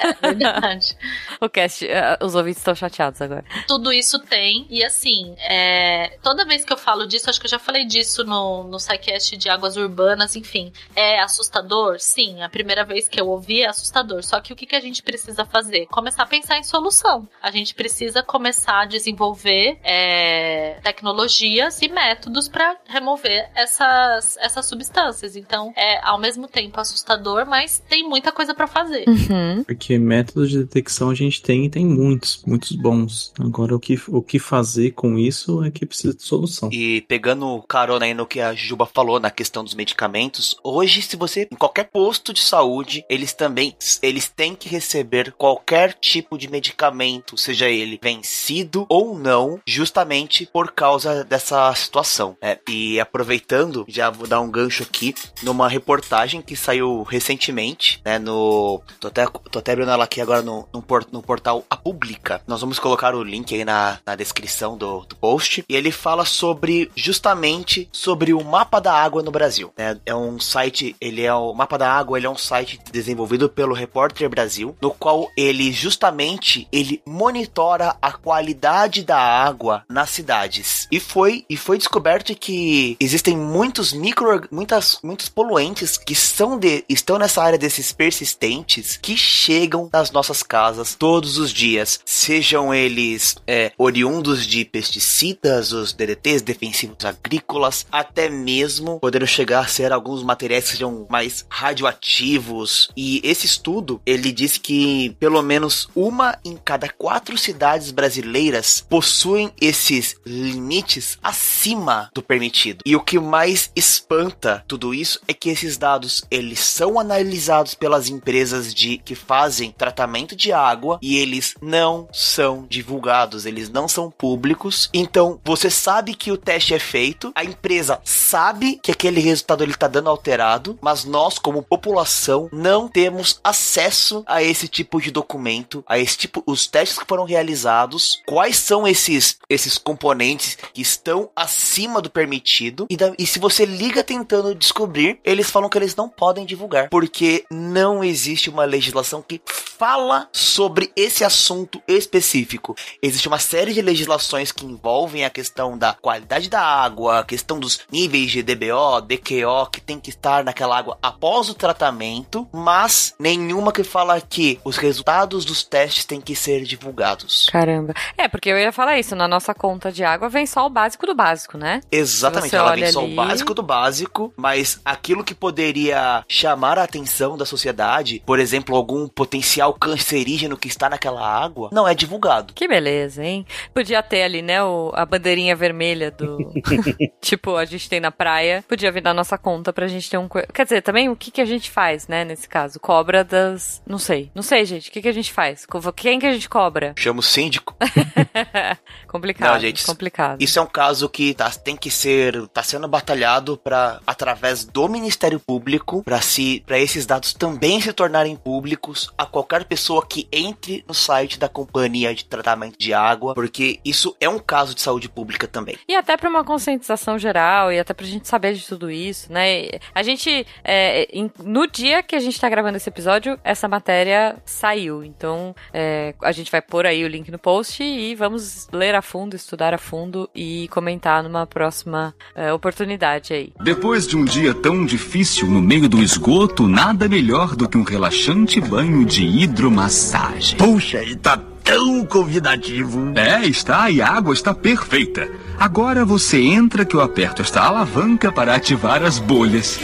É verdade. o cast, uh, os ouvintes estão chateados agora. Tudo isso tem, e assim, é, toda vez que eu falo disso, acho que eu já falei disso no, no SciCast de águas urbanas, enfim, é assustador? Sim, a primeira vez que eu ouvi é assustador. Só que o que, que a gente precisa fazer? Começar a pensar em solução. A gente precisa começar a desenvolver é, tecnologias e métodos para remover essas, essas substâncias. Então, é ao mesmo tempo assustador, mas tem muita coisa para fazer. Uhum. Porque métodos de detecção a gente tem e tem muitos, muitos bons. Agora, o que, o que fazer com isso é que precisa de solução. E pegando carona aí no que a Juba falou na questão dos medicamentos, hoje, se você, em qualquer posto de saúde, eles também, eles têm que receber qualquer tipo de medicamento, seja ele vencido ou não, justamente por causa dessa situação. É, e aproveitando, já vou dar um gancho aqui, numa reportagem que saiu recentemente, né, no... Tô até, tô até abrindo ela aqui agora no, no, port, no portal A Pública. Nós vamos colocar o link aí na, na descrição do, do post. E ele fala sobre, justamente, sobre o mapa da água no Brasil. Né? É um site, ele é o Mapa da Água, ele é um site desenvolvido pelo Repórter Brasil, no qual ele justamente ele monitora a qualidade da água nas cidades. E foi e foi descoberto que existem muitos micro muitas muitos poluentes que são de estão nessa área desses persistentes que chegam nas nossas casas todos os dias, sejam eles é, oriundos de pesticidas, os DDTs defensivos agrícolas, até mesmo podendo chegar a ser alguns materiais que sejam mais radioativos. E esse estudo, ele diz que pelo menos uma em cada quatro cidades brasileiras possuem esses limites acima do permitido. E o que mais espanta tudo isso é que esses dados, eles são analisados pelas empresas de que fazem tratamento de água e eles não são divulgados, eles não são públicos. Então, você sabe que o teste é feito, a empresa sabe que aquele resultado ele tá dando alterado, mas nós como população não temos acesso a esse tipo de documento, a esse tipo os testes que foram realizados, quais são esses esses componentes que estão acima do permitido e, da, e se você liga tentando descobrir, eles falam que eles não podem divulgar, porque não existe uma legislação que fala sobre esse assunto específico. Existe uma série de legislações que envolvem a questão da qualidade da água, a questão dos níveis de DBO, DQO que tem que estar naquela água após o tratamento, mas nenhuma que fala que os resultados dos testes têm que ser divulgados. Caramba. É, porque eu ia falar isso, na nossa conta de água vem só o básico do básico, né? Exatamente, ela vem só ali... o básico do básico, mas aquilo que poderia chamar a atenção da sociedade, por exemplo, algum potencial cancerígeno que está naquela água, não é divulgado. Que beleza, hein? Podia ter ali, né, o, a bandeirinha vermelha do. tipo, a gente tem na praia, podia vir da nossa conta pra gente ter um. Quer dizer, também o que, que a gente faz, né, nesse caso? Cobra das. Não sei. Não sei, gente. O que, que a gente faz? Quem que a gente cobra? Chama o síndico. complicado. Não, gente. Complicado. Isso é um caso que tá, tem que ser. tá sendo batalhado para através através do Ministério Público para se para esses dados também se tornarem públicos a qualquer pessoa que entre no site da companhia de tratamento de água, porque isso é um caso de saúde pública também. E até para uma conscientização geral e até pra gente saber de tudo isso, né? A gente, é, em- no dia que a gente tá gravando esse episódio, essa matéria saiu. Então, é, a gente vai pôr aí o link no post e vamos ler a fundo, estudar a fundo e comentar numa próxima é, oportunidade aí. Depois de um dia tão difícil no meio do esgoto, nada melhor do que um relaxante banho de hidromassagem. Puxa, e tá tão convidativo. É, está e a água está perfeita. Agora você entra que eu aperto esta alavanca para ativar as bolhas.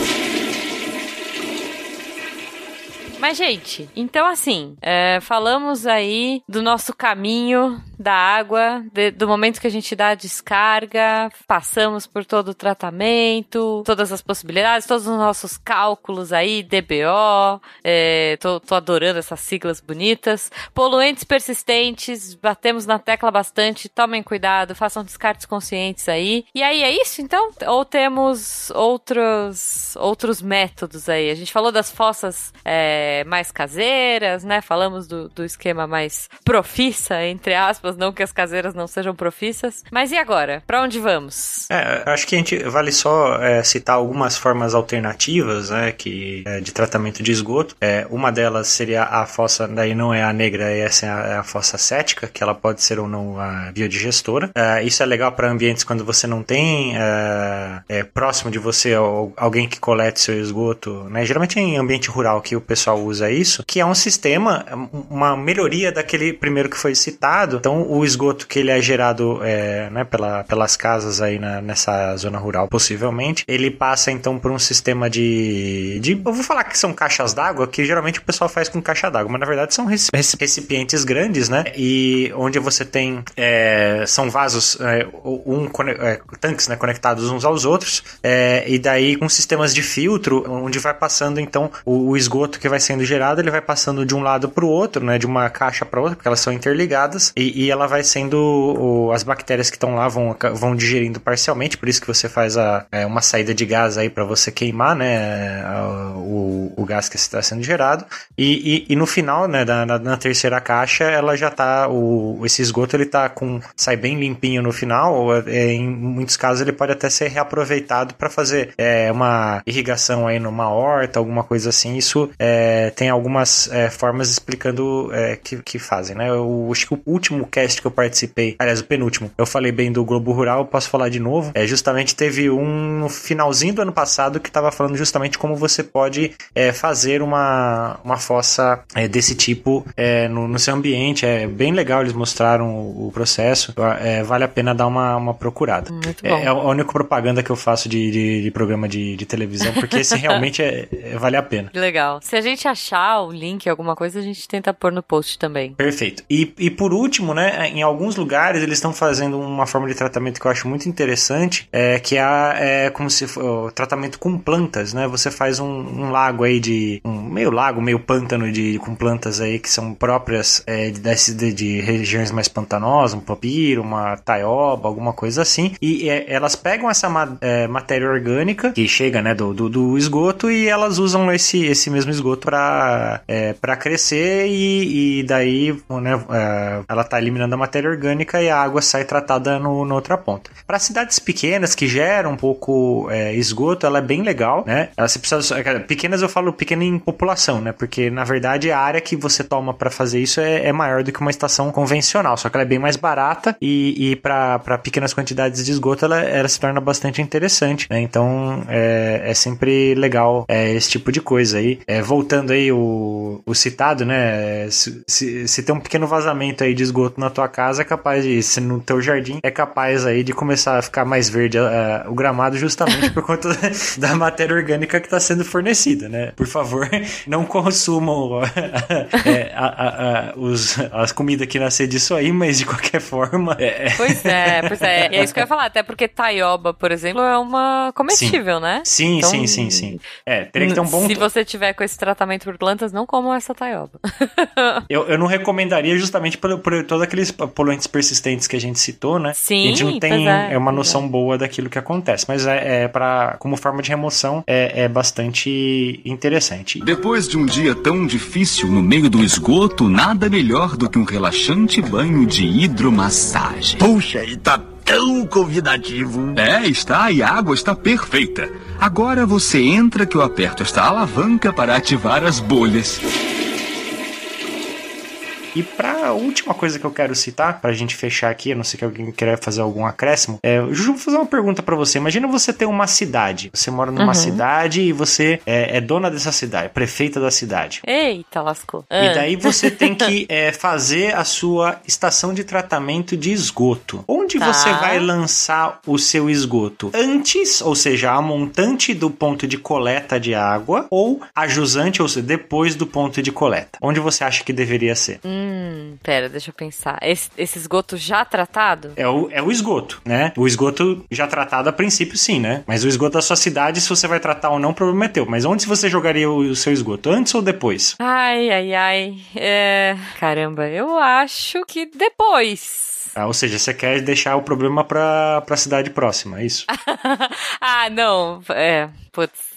Mas, gente, então assim, é, falamos aí do nosso caminho da água, de- do momento que a gente dá a descarga, passamos por todo o tratamento, todas as possibilidades, todos os nossos cálculos aí, DBO, é, tô, tô adorando essas siglas bonitas. Poluentes persistentes, batemos na tecla bastante, tomem cuidado, façam descartes conscientes aí. E aí é isso, então? Ou temos outros, outros métodos aí? A gente falou das fossas é, mais caseiras, né? Falamos do, do esquema mais profissa, entre aspas, não que as caseiras não sejam profissas. Mas e agora? Pra onde vamos? É, acho que a gente vale só é, citar algumas formas alternativas né, que, é, de tratamento de esgoto. É, uma delas seria a fossa, daí não é a negra, essa é a, é a fossa cética, que ela pode ser ou não a biodigestora. É, isso é legal para ambientes quando você não tem é, é, próximo de você al- alguém que colete seu esgoto. Né? Geralmente em ambiente rural que o pessoal usa isso, que é um sistema, uma melhoria daquele primeiro que foi citado. Então, o esgoto que ele é gerado é, né, pela, pelas casas aí na- nessa zona rural, possivelmente, ele passa então por um sistema de, de eu vou falar que são caixas d'água, que geralmente o pessoal faz com caixa d'água, mas na verdade são reci- reci- recipientes grandes, né? E onde você tem é, são vasos, é, um é, tanques, né, conectados uns aos outros, é, e daí com sistemas de filtro, onde vai passando então o, o esgoto que vai sendo gerado, ele vai passando de um lado para o outro, né, de uma caixa para outra, porque elas são interligadas, e, e ela vai sendo o- as bactérias que estão lá vão, vão digerindo parcialmente, por isso que você faz a, é, uma saída de gás aí para você queimar, né, a- o, o gás que está sendo gerado, e, e, e no final, né, da, na, na terceira caixa, ela já tá, o, esse esgoto ele tá com, sai bem limpinho no final, é, em muitos casos ele pode até ser reaproveitado para fazer é, uma irrigação aí numa horta, alguma coisa assim, isso é, tem algumas é, formas explicando é, que, que fazem, né, eu acho que o último cast que eu participei, aliás, o penúltimo, eu falei bem do Globo Rural, posso falar de novo, é, justamente teve um no finalzinho do ano passado que estava falando justamente como você pode é, fazer uma, uma fossa é, desse tipo é, no, no seu ambiente. É bem legal, eles mostraram o, o processo. É, vale a pena dar uma, uma procurada. Muito É, é a única propaganda que eu faço de, de, de programa de, de televisão, porque esse realmente é, vale a pena. Legal. Se a gente achar o link, alguma coisa, a gente tenta pôr no post também. Perfeito. E, e por último, né, em alguns lugares eles estão fazendo uma forma de tratamento que eu acho muito interessante, é, que é, é como se for tratamento com plantas, né? Você faz um, um lago aí de um meio lago, meio pântano de com plantas aí que são próprias é, de, de, de regiões mais pantanosas, um papiro, uma taioba, alguma coisa assim, e é, elas pegam essa ma- é, matéria orgânica que chega, né, do, do, do esgoto e elas usam esse, esse mesmo esgoto para é, para crescer e, e daí né, é, ela tá eliminando a matéria orgânica e a água sai tratada no, na outra ponta. Para cidades pequenas que geram um pouco é, esgoto, ela é bem legal, né? Ela se precisa é, pequenas eu falo pequena em população, né? Porque na verdade a área que você toma para fazer isso é, é maior do que uma estação convencional, só que ela é bem mais barata e, e para pequenas quantidades de esgoto ela, ela se torna bastante interessante, né? Então é, é sempre legal é, esse tipo de coisa aí. É, voltando aí o, o citado, né? Se, se, se tem um pequeno vazamento aí de esgoto na tua casa, é capaz de, se no teu jardim, é capaz aí de começar a ficar mais verde é, o gramado justamente por conta da matéria orgânica que está sendo fornecida, né? Por favor, não consumam é, a, a, a, os, as comidas que nascer disso aí, mas de qualquer forma. É, Pois é, pois é. E é isso que eu ia falar, até porque taioba, por exemplo, é uma comestível, né? Sim, Então, sim, sim, sim. É, teria que ter um bom. Se você tiver com esse tratamento por plantas, não comam essa taioba. Eu, eu não recomendaria justamente por, por todo daqueles poluentes persistentes que a gente citou, né? Sim, a gente não tem é, é, uma pois noção boa daquilo que acontece. Mas é, é para como forma de remoção é, é bastante interessante. Depois de um dia tão difícil no meio do esgoto, nada melhor do que um relaxante banho de hidromassagem. Puxa, e tá tão convidativo. É, está e a água está perfeita. Agora você entra que eu aperto esta alavanca para ativar as bolhas. E pra última coisa que eu quero citar, pra gente fechar aqui, a não sei que alguém queira fazer algum acréscimo, é, Juju, vou fazer uma pergunta pra você. Imagina você ter uma cidade. Você mora numa Uhum. cidade e você é, é dona dessa cidade, prefeita da cidade. Eita, lascou. E Ah. daí você tem que é, fazer a sua estação de tratamento de esgoto. Onde Tá. você vai lançar o seu esgoto? Antes, ou seja, a montante do ponto de coleta de água, ou a jusante, ou seja, depois do ponto de coleta? Onde você acha que deveria ser? Hum, pera, deixa eu pensar. Esse, esse esgoto já tratado? É o, é o esgoto, né? O esgoto já tratado a princípio, sim, né? Mas o esgoto da sua cidade, se você vai tratar ou não, o problema é teu. Mas onde você jogaria o, o seu esgoto? Antes ou depois? Ai, ai, ai. É... Caramba, eu acho que depois. Ah, ou seja, você quer deixar o problema pra, pra cidade próxima, é isso? ah, não. É, putz.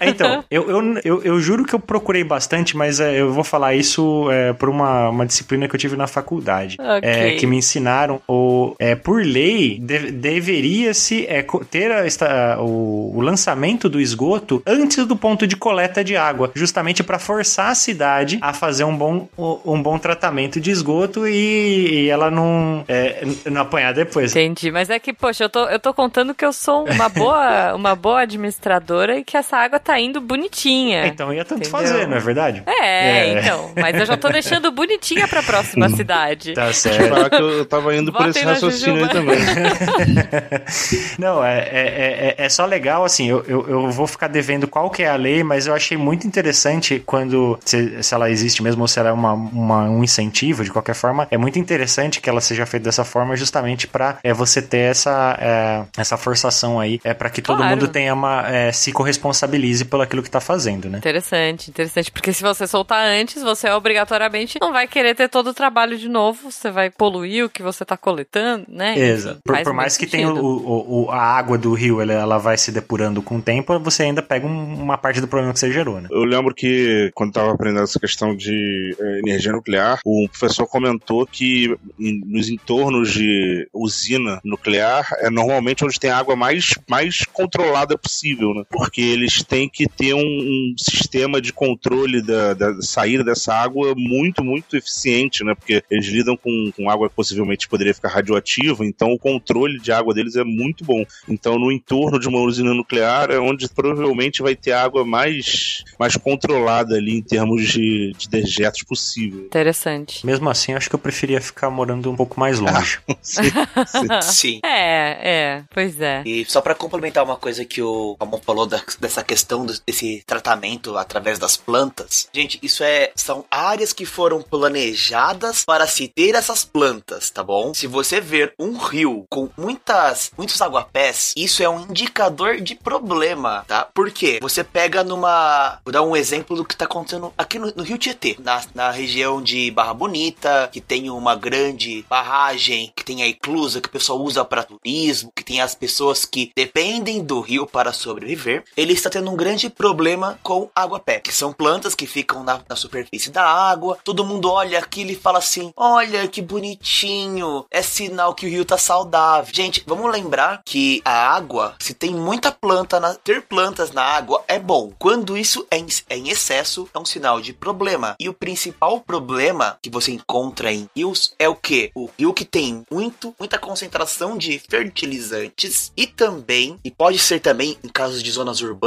É, então, eu, eu, eu, eu juro que eu procurei bastante, mas é, eu vou falar isso é, por uma, uma disciplina que eu tive na faculdade. Ok. É, que me ensinaram, o, é, por lei, de- deveria-se é, ter a, esta- o, o lançamento do esgoto antes do ponto de coleta de água, justamente para forçar a cidade a fazer um bom, um bom tratamento de esgoto e, e ela não, é, não apanhar depois. Entendi, mas é que, poxa, eu tô, eu tô contando que eu sou uma boa, uma boa administradora e que essa água tá indo bonitinha. Então ia tanto Entendeu? fazer, não é verdade? É, então. Mas eu já tô deixando bonitinha pra próxima cidade. Tá certo. falar que eu tava indo por Votem esse raciocínio aí também. Não, é, é, é, é só legal, assim, eu, eu, eu vou ficar devendo qual que é a lei, mas eu achei muito interessante quando, se, se ela existe mesmo ou se ela é uma, uma- um incentivo, de qualquer forma, é muito interessante que ela seja feita dessa forma justamente pra é, você ter essa, é, essa forçação aí, é para que todo Claro. mundo tenha uma, é, se corresponsabilize pelo aquilo que tá fazendo, né? Interessante, interessante. Porque se você soltar antes, você obrigatoriamente não vai querer ter todo o trabalho de novo. Você vai poluir o que você tá coletando, né? Exato. Por, por mais que tenha sentido. o, o- o- a água do rio, ela, ela vai se depurando com o tempo, você ainda pega um- uma parte do problema que você gerou, né? Eu lembro que quando estava aprendendo essa questão de eh, energia nuclear, o professor comentou que em- nos entornos de usina nuclear é normalmente onde tem a água mais, mais controlada possível, né? Porque eles têm que ter um, um sistema de controle da, da saída dessa água muito, muito eficiente, né? Porque eles lidam com, com água que possivelmente poderia ficar radioativa, então o controle de água deles é muito bom. Então, no entorno de uma usina nuclear é onde provavelmente vai ter água mais, mais controlada ali em termos de, de dejetos possível. Interessante. Mesmo assim, acho que eu preferia ficar morando um pouco mais longe. Sim. É, é, pois é. E só pra complementar uma coisa que o Ramon falou da- dessa questão do- desse tratamento através das plantas. Gente, isso é são áreas que foram planejadas para se ter essas plantas, tá bom? Se você ver um rio com muitas muitos aguapés, isso é um indicador de problema, tá? Por quê? Você pega numa, vou dar um exemplo do que tá acontecendo aqui no, no Rio Tietê, na, na região de Barra Bonita, que tem uma grande barragem, que tem a eclusa que o pessoal usa para turismo, que tem as pessoas que dependem do rio para sobreviver. Ele está tendo um grande problema com água-pé, que são plantas que ficam na, na superfície da água. Todo mundo olha aquilo e fala assim: olha que bonitinho, é sinal que o rio tá saudável. Gente, vamos lembrar que a água, se tem muita planta, na- ter plantas na água é bom. Quando isso é em, é em excesso, é um sinal de problema. E o principal problema que você encontra em rios é o que? O rio que tem muito, muita concentração de fertilizantes e também, e pode ser também em casos de zonas urbanas,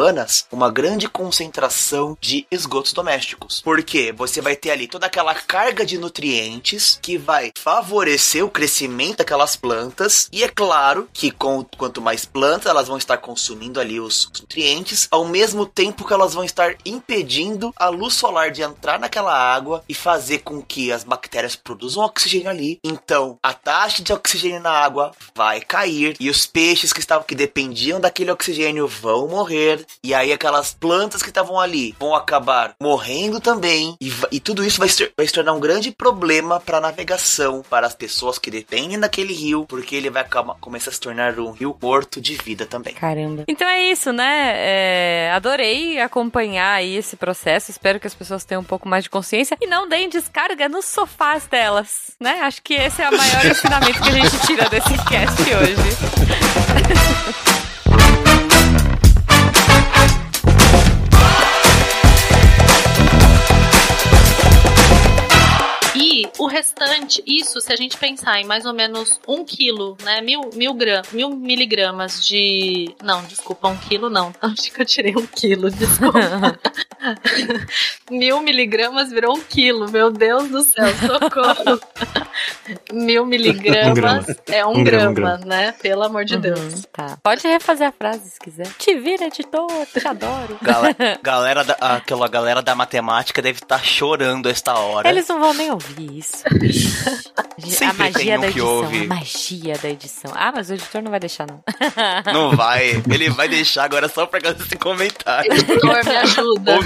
uma grande concentração de esgotos domésticos. Porque você vai ter ali toda aquela carga de nutrientes que vai favorecer o crescimento daquelas plantas. E é claro que com, quanto mais plantas elas vão estar consumindo ali os, os nutrientes, ao mesmo tempo que elas vão estar impedindo a luz solar de entrar naquela água e fazer com que as bactérias produzam oxigênio ali. Então, a taxa de oxigênio na água vai cair e os peixes que estavam que dependiam daquele oxigênio vão morrer e aí aquelas plantas que estavam ali vão acabar morrendo também, e, e tudo isso vai se, vai se tornar um grande problema para navegação, para as pessoas que dependem daquele rio, porque ele vai acabar, começar a se tornar um rio morto de vida também. Caramba. Então é isso, né? É, adorei acompanhar aí esse processo. Espero que as pessoas tenham um pouco mais de consciência e não deem descarga nos sofás delas, né? Acho que esse é o maior ensinamento que a gente tira desse cast hoje. restante, isso, se a gente pensar em mais ou menos um quilo, né? Mil, mil, gram, mil miligramas de. Não, desculpa, um quilo não. Acho que eu tirei um quilo, desculpa. mil miligramas virou um quilo, meu Deus do céu, socorro. mil miligramas um é um, um grama, grama, né? Pelo amor de uhum, Deus. Tá. Pode refazer a frase se quiser. Te vira, editor, te adoro. Galera, galera da, aquela galera da matemática deve estar tá chorando esta hora. Eles não vão nem ouvir isso. a magia da edição, a magia da edição. Ah, mas o editor não vai deixar, não. Não vai. Ele vai deixar agora só por causa desse comentário. Editor, me ajuda. Ou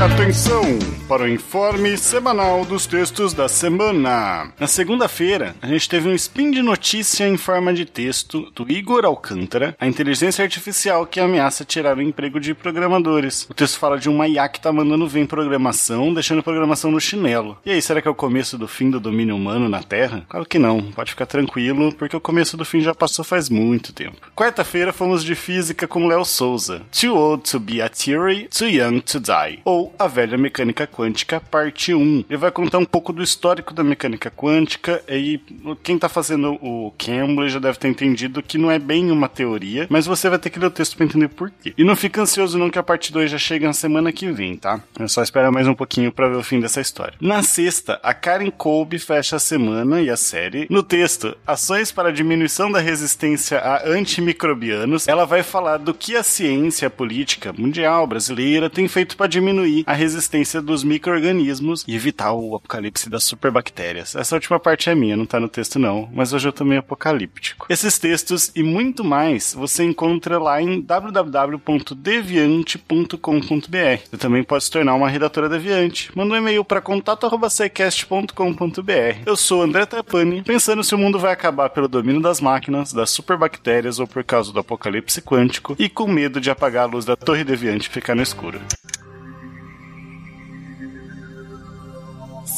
Atenção para o informe semanal dos textos da semana. Na segunda-feira, a gente teve um spin de notícia em forma de texto do Igor Alcântara, a inteligência artificial que ameaça tirar o emprego de programadores. O texto fala de uma IA que tá mandando ver programação, deixando programação no chinelo. E aí, será que é o começo do fim do domínio humano na Terra? Claro que não, pode ficar tranquilo, porque o começo do fim já passou faz muito tempo. Quarta-feira fomos de física com Léo Souza. Too old to be a theory, too young to die. Ou a Velha Mecânica Quântica, parte 1. Ele vai contar um pouco do histórico da mecânica quântica e quem está fazendo o Cambly já deve ter entendido que não é bem uma teoria, mas você vai ter que ler o texto para entender por quê. E não fica ansioso não que a parte 2 já chega na semana que vem, tá? É só esperar mais um pouquinho para ver o fim dessa história. Na sexta, a Karen Kolbe fecha a semana e a série. No texto, Ações para a Diminuição da Resistência a Antimicrobianos, ela vai falar do que a ciência política mundial, brasileira, tem feito para diminuir a resistência dos micro-organismos e evitar o apocalipse das superbactérias. Essa última parte é minha, não tá no texto não, mas hoje eu tô meio apocalíptico. Esses textos e muito mais você encontra lá em www.deviante.com.br. Você também pode se tornar uma redatora deviante. Manda um e-mail para contato@secast.com.br. Eu sou André Tapani, pensando se o mundo vai acabar pelo domínio das máquinas, das superbactérias ou por causa do apocalipse quântico e com medo de apagar a luz da torre deviante e ficar no escuro.